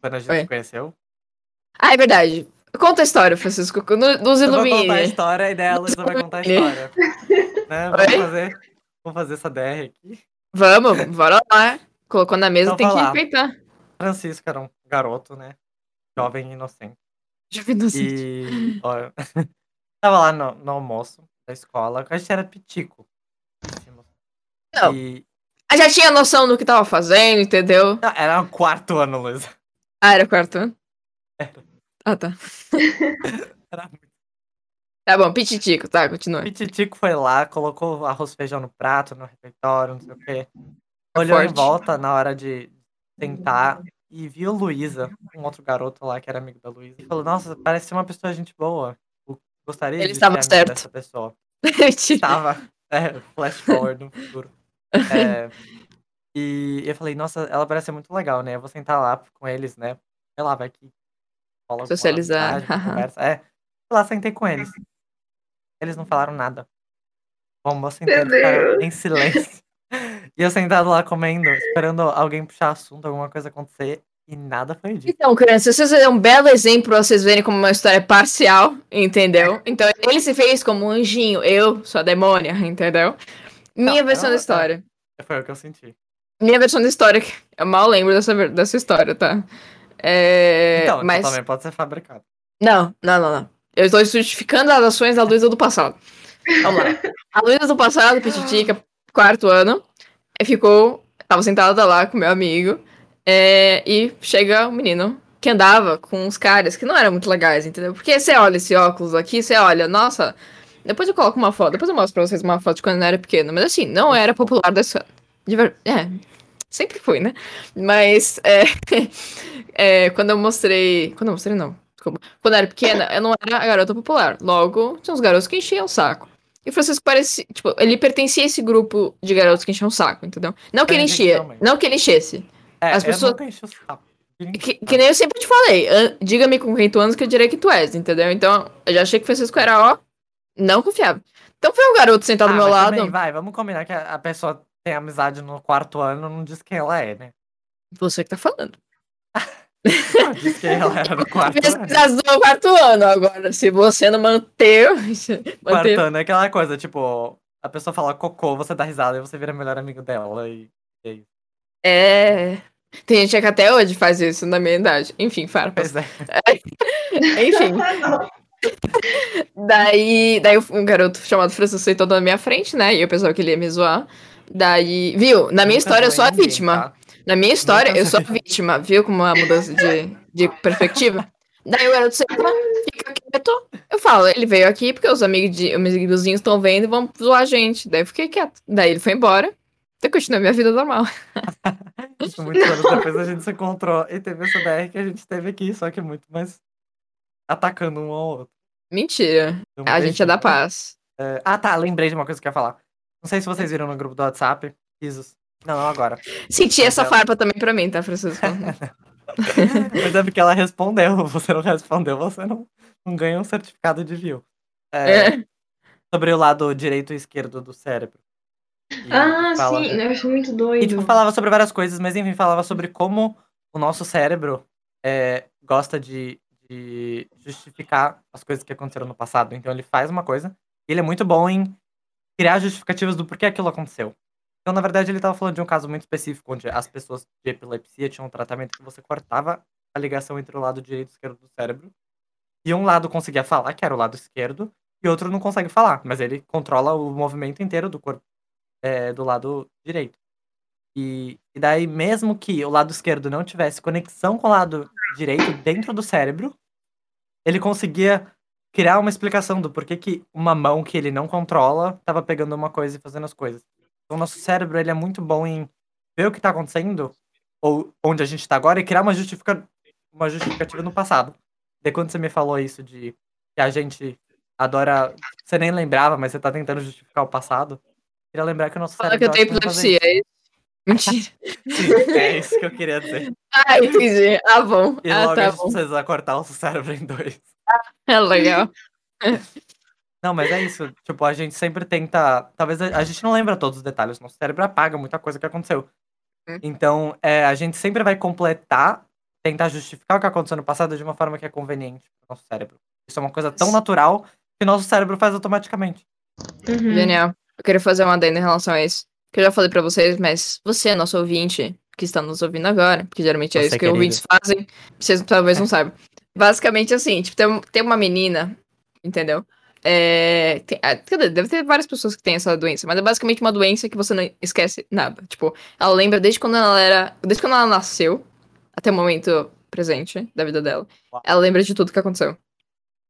B: Quando a gente se conheceu?
A: Ah, é verdade. Conta a história, Francisco. Nos ilumine.
B: Eu vou contar a história e daí a Luísa vai contar a história. né? Vamos fazer, vamos fazer essa DR aqui.
A: Vamos, bora lá. Colocou na mesa, então, tem que respeitar.
B: Francisco era um garoto, né? Jovem e inocente.
A: Jovem inocente.
B: E, tava lá no, no, almoço da escola, a gente era pitico.
A: Não. E... Já tinha noção do que tava fazendo, entendeu?
B: Não, era o quarto ano, Luísa.
A: Ah, era o quarto ano?
B: Era.
A: Ah, tá. Era muito. Tá bom, Pititico, tá, continua.
B: Pititico foi lá, colocou arroz e feijão no prato, no refeitório, não sei o quê. Olhou Forte. em volta na hora de sentar e viu Luísa, um outro garoto lá que era amigo da Luísa, e falou: Nossa, parece ser uma pessoa gente boa. Eu gostaria
A: Ele
B: de
A: estava
B: ser
A: certo.
B: dessa pessoa. Estava. É, flash forward no futuro. É, e eu falei, nossa, ela parece ser muito legal, né? Eu vou sentar lá com eles, né? Sei lá, vai que
A: rola Socializar.
B: conversa. É, lá sentei com eles. Eles não falaram nada. Bom, eu sentei em silêncio. E eu sentado lá comendo, esperando alguém puxar assunto, alguma coisa acontecer, e nada foi dito.
A: Então, crianças, vocês é um belo exemplo pra vocês verem como uma história parcial, entendeu? Então, ele se fez como um anjinho, eu sou a demônia, entendeu? Minha não, versão não, da história.
B: É, foi o que eu senti.
A: Minha versão da história, eu mal lembro dessa, dessa história, tá? É,
B: então,
A: mas...
B: também pode ser fabricado.
A: Não, não, não, não. Eu estou justificando as ações da Luísa do passado. Vamos lá. A Luísa do passado, Petitica, quarto ano, ficou. Tava sentada lá com meu amigo. É, e chega um menino que andava com uns caras que não eram muito legais, entendeu? Porque você olha esse óculos aqui, você olha, nossa. Depois eu coloco uma foto, depois eu mostro pra vocês uma foto de quando eu era pequeno. Mas assim, não era popular dessa. De ver... É, sempre fui, né? Mas é, é, quando eu mostrei. Quando eu mostrei, não. Desculpa. Quando eu era pequena, eu não era a garota popular. Logo, tinha uns garotos que enchiam o saco. E o Francisco parecia. Tipo, ele pertencia a esse grupo de garotos que enchiam o saco, entendeu? Não que ele enchia.
B: Tangencialmente.
A: Não que ele enchesse.
B: É,
A: As
B: eu
A: pessoas-
B: nunca enchi o saco.
A: Que, que nem eu sempre te falei. Diga-me com quem tu andas que eu direi que tu és, entendeu? Então, eu já achei que o Francisco era, ó, não confiável. Então foi um garoto sentado
B: Ah,
A: do meu lado.
B: também, vai, vamos combinar que a, a pessoa tem amizade no quarto ano, não diz quem ela é, né?
A: Você que tá falando.
B: Não diz quem ela era no quarto ano.
A: Do quarto ano agora. Se você não manter. manter
B: Quarto ano é aquela coisa, tipo, a pessoa fala cocô, você dá risada e você vira melhor amigo dela. E, e é isso.
A: É. Tem gente que até hoje faz isso na minha idade. Enfim, farpas.
B: Pois é.
A: Enfim. Daí, daí um garoto chamado Francisco sentou na minha frente, né? E eu pensava que ele ia me zoar. Daí, viu? Na minha
B: Nunca
A: história eu sou a
B: ninguém,
A: vítima.
B: tá?
A: Na minha história, eu sou a vítima, viu? Como uma mudança de, de perspectiva. Daí o garoto senta, fica quieto. Eu falo, ele veio aqui porque os amigos de, meus vizinhos estão vendo e vão zoar a gente. Daí eu fiquei quieto. Daí ele foi embora. Daí eu continuei minha vida normal.
B: Tipo, muitos anos depois a gente se encontrou e teve essa DR que a gente teve aqui, só que muito mais atacando um ao outro.
A: Mentira. A gente é da paz.
B: É, Ah, tá, lembrei de uma coisa que eu ia falar. Não sei se vocês viram no grupo do WhatsApp. Risos. Não, não agora.
A: Senti essa farpa também pra mim, tá, Francisco?
B: Mas é porque ela respondeu. Você não respondeu, você não, não ganha um certificado de view. É,
A: É.
B: Sobre o lado direito e esquerdo do cérebro. E
C: Ah,
B: fala-
C: sim, eu acho muito doido.
B: E, tipo, falava sobre várias coisas, mas enfim, falava sobre como o nosso cérebro é, gosta de, de justificar as coisas que aconteceram no passado. Então ele faz uma coisa e ele é muito bom em criar justificativas do porquê aquilo aconteceu. Então, na verdade, ele estava falando de um caso muito específico, onde as pessoas de epilepsia tinham um tratamento que você cortava a ligação entre o lado direito e esquerdo do cérebro. E um lado conseguia falar, que era o lado esquerdo, e outro não consegue falar, mas ele controla o movimento inteiro do corpo é, do lado direito. E, e daí, mesmo que o lado esquerdo não tivesse conexão com o lado direito dentro do cérebro, ele conseguia criar uma explicação do porquê que uma mão que ele não controla estava pegando uma coisa e fazendo as coisas. Então, o nosso cérebro ele é muito bom em ver o que está acontecendo, ou onde a gente está agora, e criar uma, justifica... uma justificativa no passado. Daí, quando você me falou isso de que a gente adora. Você nem lembrava, mas você tá tentando justificar o passado. Queria lembrar que o nosso
A: Fala
B: cérebro.
A: que eu tenho epilepsia, é isso? Mentira.
B: Sim, é isso que eu queria dizer.
A: Ah, entendi. Ah, bom.
B: E
A: Ah,
B: logo a
A: tá
B: gente
A: bom.
B: precisa cortar o cérebro em dois.
A: É legal.
B: Não, mas é isso. Tipo, a gente sempre tenta. Talvez a, a gente não lembra todos os detalhes. Nosso cérebro apaga muita coisa que aconteceu.
A: Hum.
B: Então, é, a gente sempre vai completar, tentar justificar o que aconteceu no passado de uma forma que é conveniente pro nosso cérebro. Isso é uma coisa tão natural que nosso cérebro faz automaticamente.
C: Uhum.
A: Genial. Eu queria fazer uma adenda em relação a isso. Que eu já falei pra vocês, mas você, nosso ouvinte, que está nos ouvindo agora, porque geralmente é
B: Você,
A: isso que
B: querido.
A: ouvintes fazem, vocês talvez não saibam. Basicamente assim, tipo, tem, tem uma menina, entendeu? É, tem- dizer, deve ter várias pessoas que têm essa doença, mas é basicamente uma doença que você não esquece nada. Tipo, ela lembra desde quando ela era. Desde quando ela nasceu até o momento presente da vida dela. Ela lembra de tudo que aconteceu.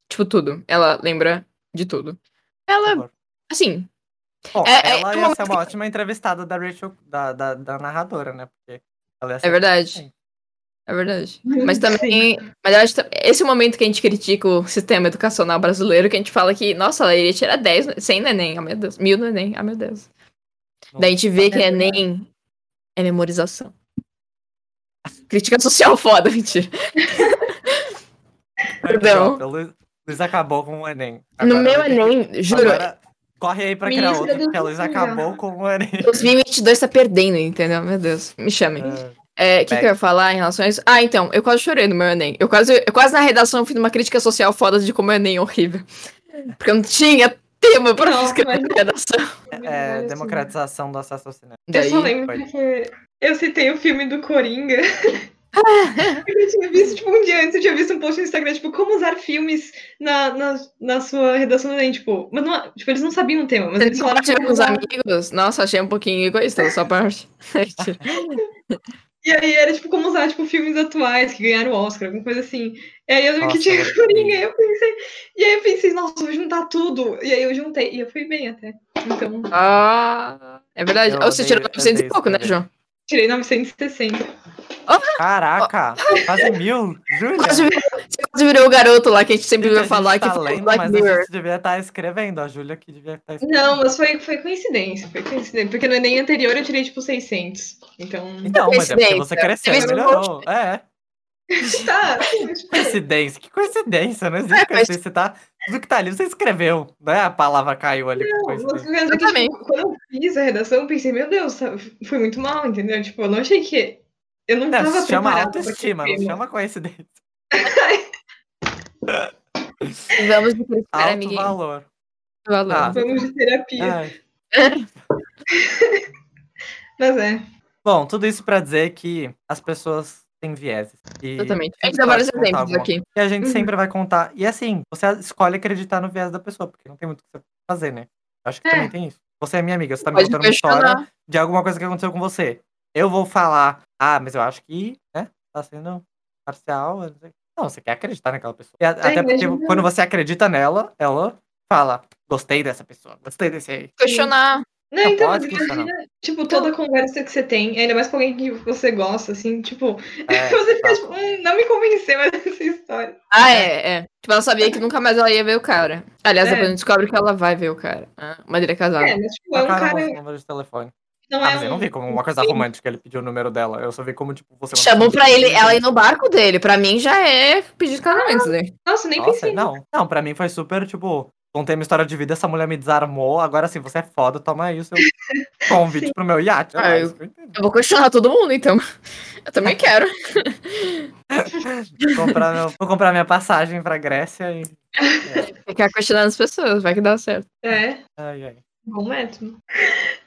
A: Tipo, tudo. Ela lembra de tudo. Ela, assim,
B: Bom,
A: É- é
B: ela
A: uma-
B: ia ser uma ótima entrevistada da Rachel, da, da, da narradora, né? Porque
A: É verdade.
B: Sim.
A: É verdade. Mas
C: Sim.
A: também. Mas eu acho que esse é o momento que a gente critica o sistema educacional brasileiro, que a gente fala que, nossa, ela iria tirar 10, 100 no Enem, oh meu Deus, mil no Enem, ah meu Deus. Daí a gente vê que
C: É
A: Enem é memorização. Crítica social foda, mentira. Perdão.
B: Luiz, acabou com o Enem.
A: No
B: Agora
A: meu
B: ter que-
A: Enem, juro,
B: Agora, corre aí pra criar outro, porque a Luiz acabou com o Enem.
A: 2022 tá perdendo, entendeu? Meu Deus, me chamem. É, o que, que
B: Bem.
A: eu ia falar em relação a isso? Ah, então, eu quase chorei no meu Enem. Eu quase, eu quase na redação fiz uma crítica social foda de como o Enem é horrível. Porque eu não tinha tema pra
C: Não,
A: escrever
C: mas-
A: na redação.
B: É, democratização do acesso ao cinema.
C: Eu
A: Daí,
C: só lembro
B: foi.
C: porque eu citei o filme do Coringa. eu tinha visto, tipo, um dia antes, eu tinha visto um post no Instagram, tipo, como usar filmes na, na, na sua redação do Enem, tipo, mas não, tipo, eles não sabiam o tema, mas
A: você
C: eles falaram
A: com os amigos? Nossa, achei um pouquinho egoísta da sua parte.
C: E aí era, tipo, como usar, tipo, filmes atuais que ganharam o Oscar, alguma coisa assim. E aí eu lembro que tinha Coringa, e eu pensei, e aí eu pensei, nossa, vou juntar tudo. E aí eu juntei, e eu fui bem até. Então,
A: ah, é verdade.
B: Eu
A: Ou você tirou 900 e pouco, né,
B: escrever.
A: João?
C: tirei 960.
B: Caraca, quase mil. Júlia.
A: Quase virou, você quase virou o garoto lá que a gente sempre vai falar
B: gente
A: que
B: tá
A: falou
B: lendo,
A: Black
B: mas
A: Mirror.
B: a gente devia estar escrevendo. A Júlia que devia estar escrevendo.
C: Não, mas foi, foi coincidência, foi coincidência. Porque no Enem anterior eu tirei, tipo, 600. Então,
B: Então, mas é porque você cresceu,
A: Teve
B: melhorou. É,
C: tá. tipo,
B: coincidência. Que coincidência, não existe
A: É, mas-
B: coincidência. Você tá, tudo que tá ali, você escreveu. Não é a palavra caiu ali. com
C: Não, mas eu que,
A: Exatamente.
C: tipo, quando eu fiz a redação, eu pensei, meu Deus, tá- foi muito mal, entendeu? Tipo, eu não achei que. Eu não
B: Não,
C: tava
B: se chama autoestima, não chama coincidência.
A: Vamos de crescer,
B: Alto
A: amiguinho.
B: valor.
A: Valor.
B: Tá.
C: Vamos de terapia.
B: Ai.
C: Mas é.
B: Bom, tudo isso pra dizer que as pessoas têm vieses. E
A: Exatamente. A gente dá vários exemplos
B: alguma
A: aqui.
B: E a gente
C: Uhum.
B: sempre vai contar. E assim, você escolhe acreditar no viés da pessoa, porque não tem muito o que você fazer, né? Acho que
C: É.
B: também tem isso. Você é minha amiga, você tá me
A: Pode
B: contando uma história de alguma coisa que aconteceu com você. Eu vou falar, ah, mas eu acho que, né, tá sendo parcial. não você quer acreditar naquela pessoa. E até porque quando você acredita nela, ela fala, gostei dessa pessoa, gostei desse aí.
A: Questionar.
C: Não, então,
B: pode
C: mas imagina, tipo, toda a conversa que você tem, ainda mais com alguém que você gosta, assim, tipo,
B: É,
C: você fica
B: tá.
C: tipo, hum, não me convenceu essa história.
A: Ah, é, é. Tipo, ela sabia que nunca mais ela ia ver o cara. Aliás,
C: É.
A: depois a gente descobre que ela vai ver o cara. Ah, mas ele é casado.
C: É, mas tipo, é um cara.
B: número de telefone.
C: Não
B: Ah,
C: é
B: mas eu não
C: um.
B: vi como uma coisa romântica ele pediu o número dela. Eu só vi como, tipo, você...
A: Chamou pra ele, ela ir no barco dele. Pra mim já é pedir casamento, né?
C: Nossa, nem
B: Nossa,
C: pensei.
B: não. Não, pra mim foi super, tipo... Contei minha história de vida, essa mulher me desarmou. Agora sim, você é foda, toma aí o seu convite pro meu iate.
A: Ah,
B: É
A: eu-
B: eu.
A: Eu vou questionar todo mundo, então. Eu também quero.
B: Vou comprar, meu- vou comprar minha passagem pra Grécia e...
A: Ficar questionando as pessoas, vai que dá certo.
C: É,
B: Ai, ai.
C: Bom método.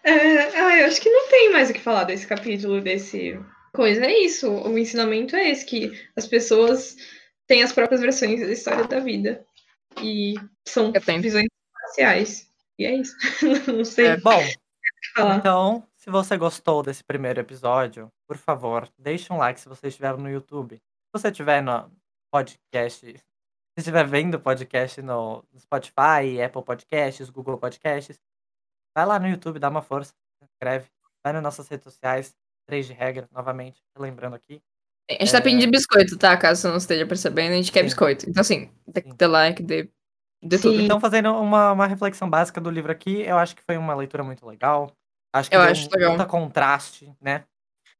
C: É, ah, eu acho que não tem mais o que falar desse capítulo, desse coisa. É isso. O ensinamento é esse, que as pessoas têm as próprias versões da história da vida. E são
A: Eu tenho.
C: visões parciais. E é isso. não sei
A: É.
C: o
B: Bom. Então, se você gostou desse primeiro episódio, por favor, deixe um like se você estiver no YouTube. Se você estiver no podcast, se estiver vendo o podcast no Spotify, Apple Podcasts, Google Podcasts, vai lá no YouTube, dá uma força, se inscreve, vai nas nossas redes sociais, 3 de regra, novamente, lembrando aqui.
A: A gente tá
B: É.
A: pedindo biscoito, tá? Caso você não esteja percebendo, a gente quer
B: Sim.
A: biscoito. Então, assim, dê, dê like, dê, dê tudo.
B: Então, fazendo uma, uma reflexão básica do livro aqui, eu acho que foi uma leitura muito legal. Acho que
A: Eu acho
B: um
A: legal.
B: contraste, né,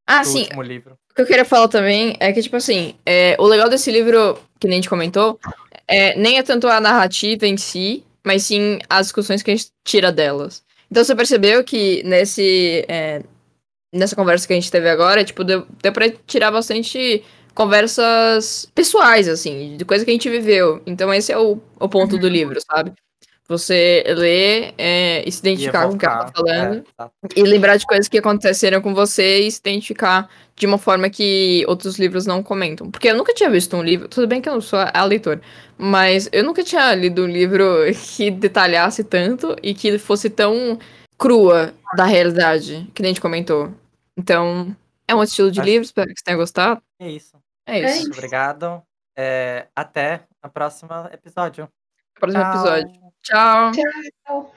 A: Ah, sim. O que eu queria falar também é que, tipo assim, é, o legal desse livro, que nem a gente comentou, é, nem é tanto a narrativa em si, mas sim as discussões que a gente tira delas. Então você percebeu que nesse, é, nessa conversa que a gente teve agora, tipo, deu, deu pra tirar bastante conversas pessoais, assim, de coisa que a gente viveu. Então esse é o, o ponto do livro, sabe? Você ler é, e se
B: E
A: identificar com o que ela tá
B: evocar,
A: falando.
B: é, exato.
A: E lembrar de coisas que aconteceram com você e se identificar de uma forma que outros livros não comentam. Porque eu nunca tinha visto um livro, tudo bem que eu não sou a leitora, mas eu nunca tinha lido um livro que detalhasse tanto e que fosse tão crua da realidade, que nem a gente comentou. Então, é um estilo de
B: Acho-
A: livro, espero que você tenha gostado.
B: É isso.
A: É
C: É
A: isso.
C: isso.
B: Muito obrigado. É, até o próximo episódio.
A: Próximo
B: Tchau.
A: episódio. Tchau.
C: Tchau.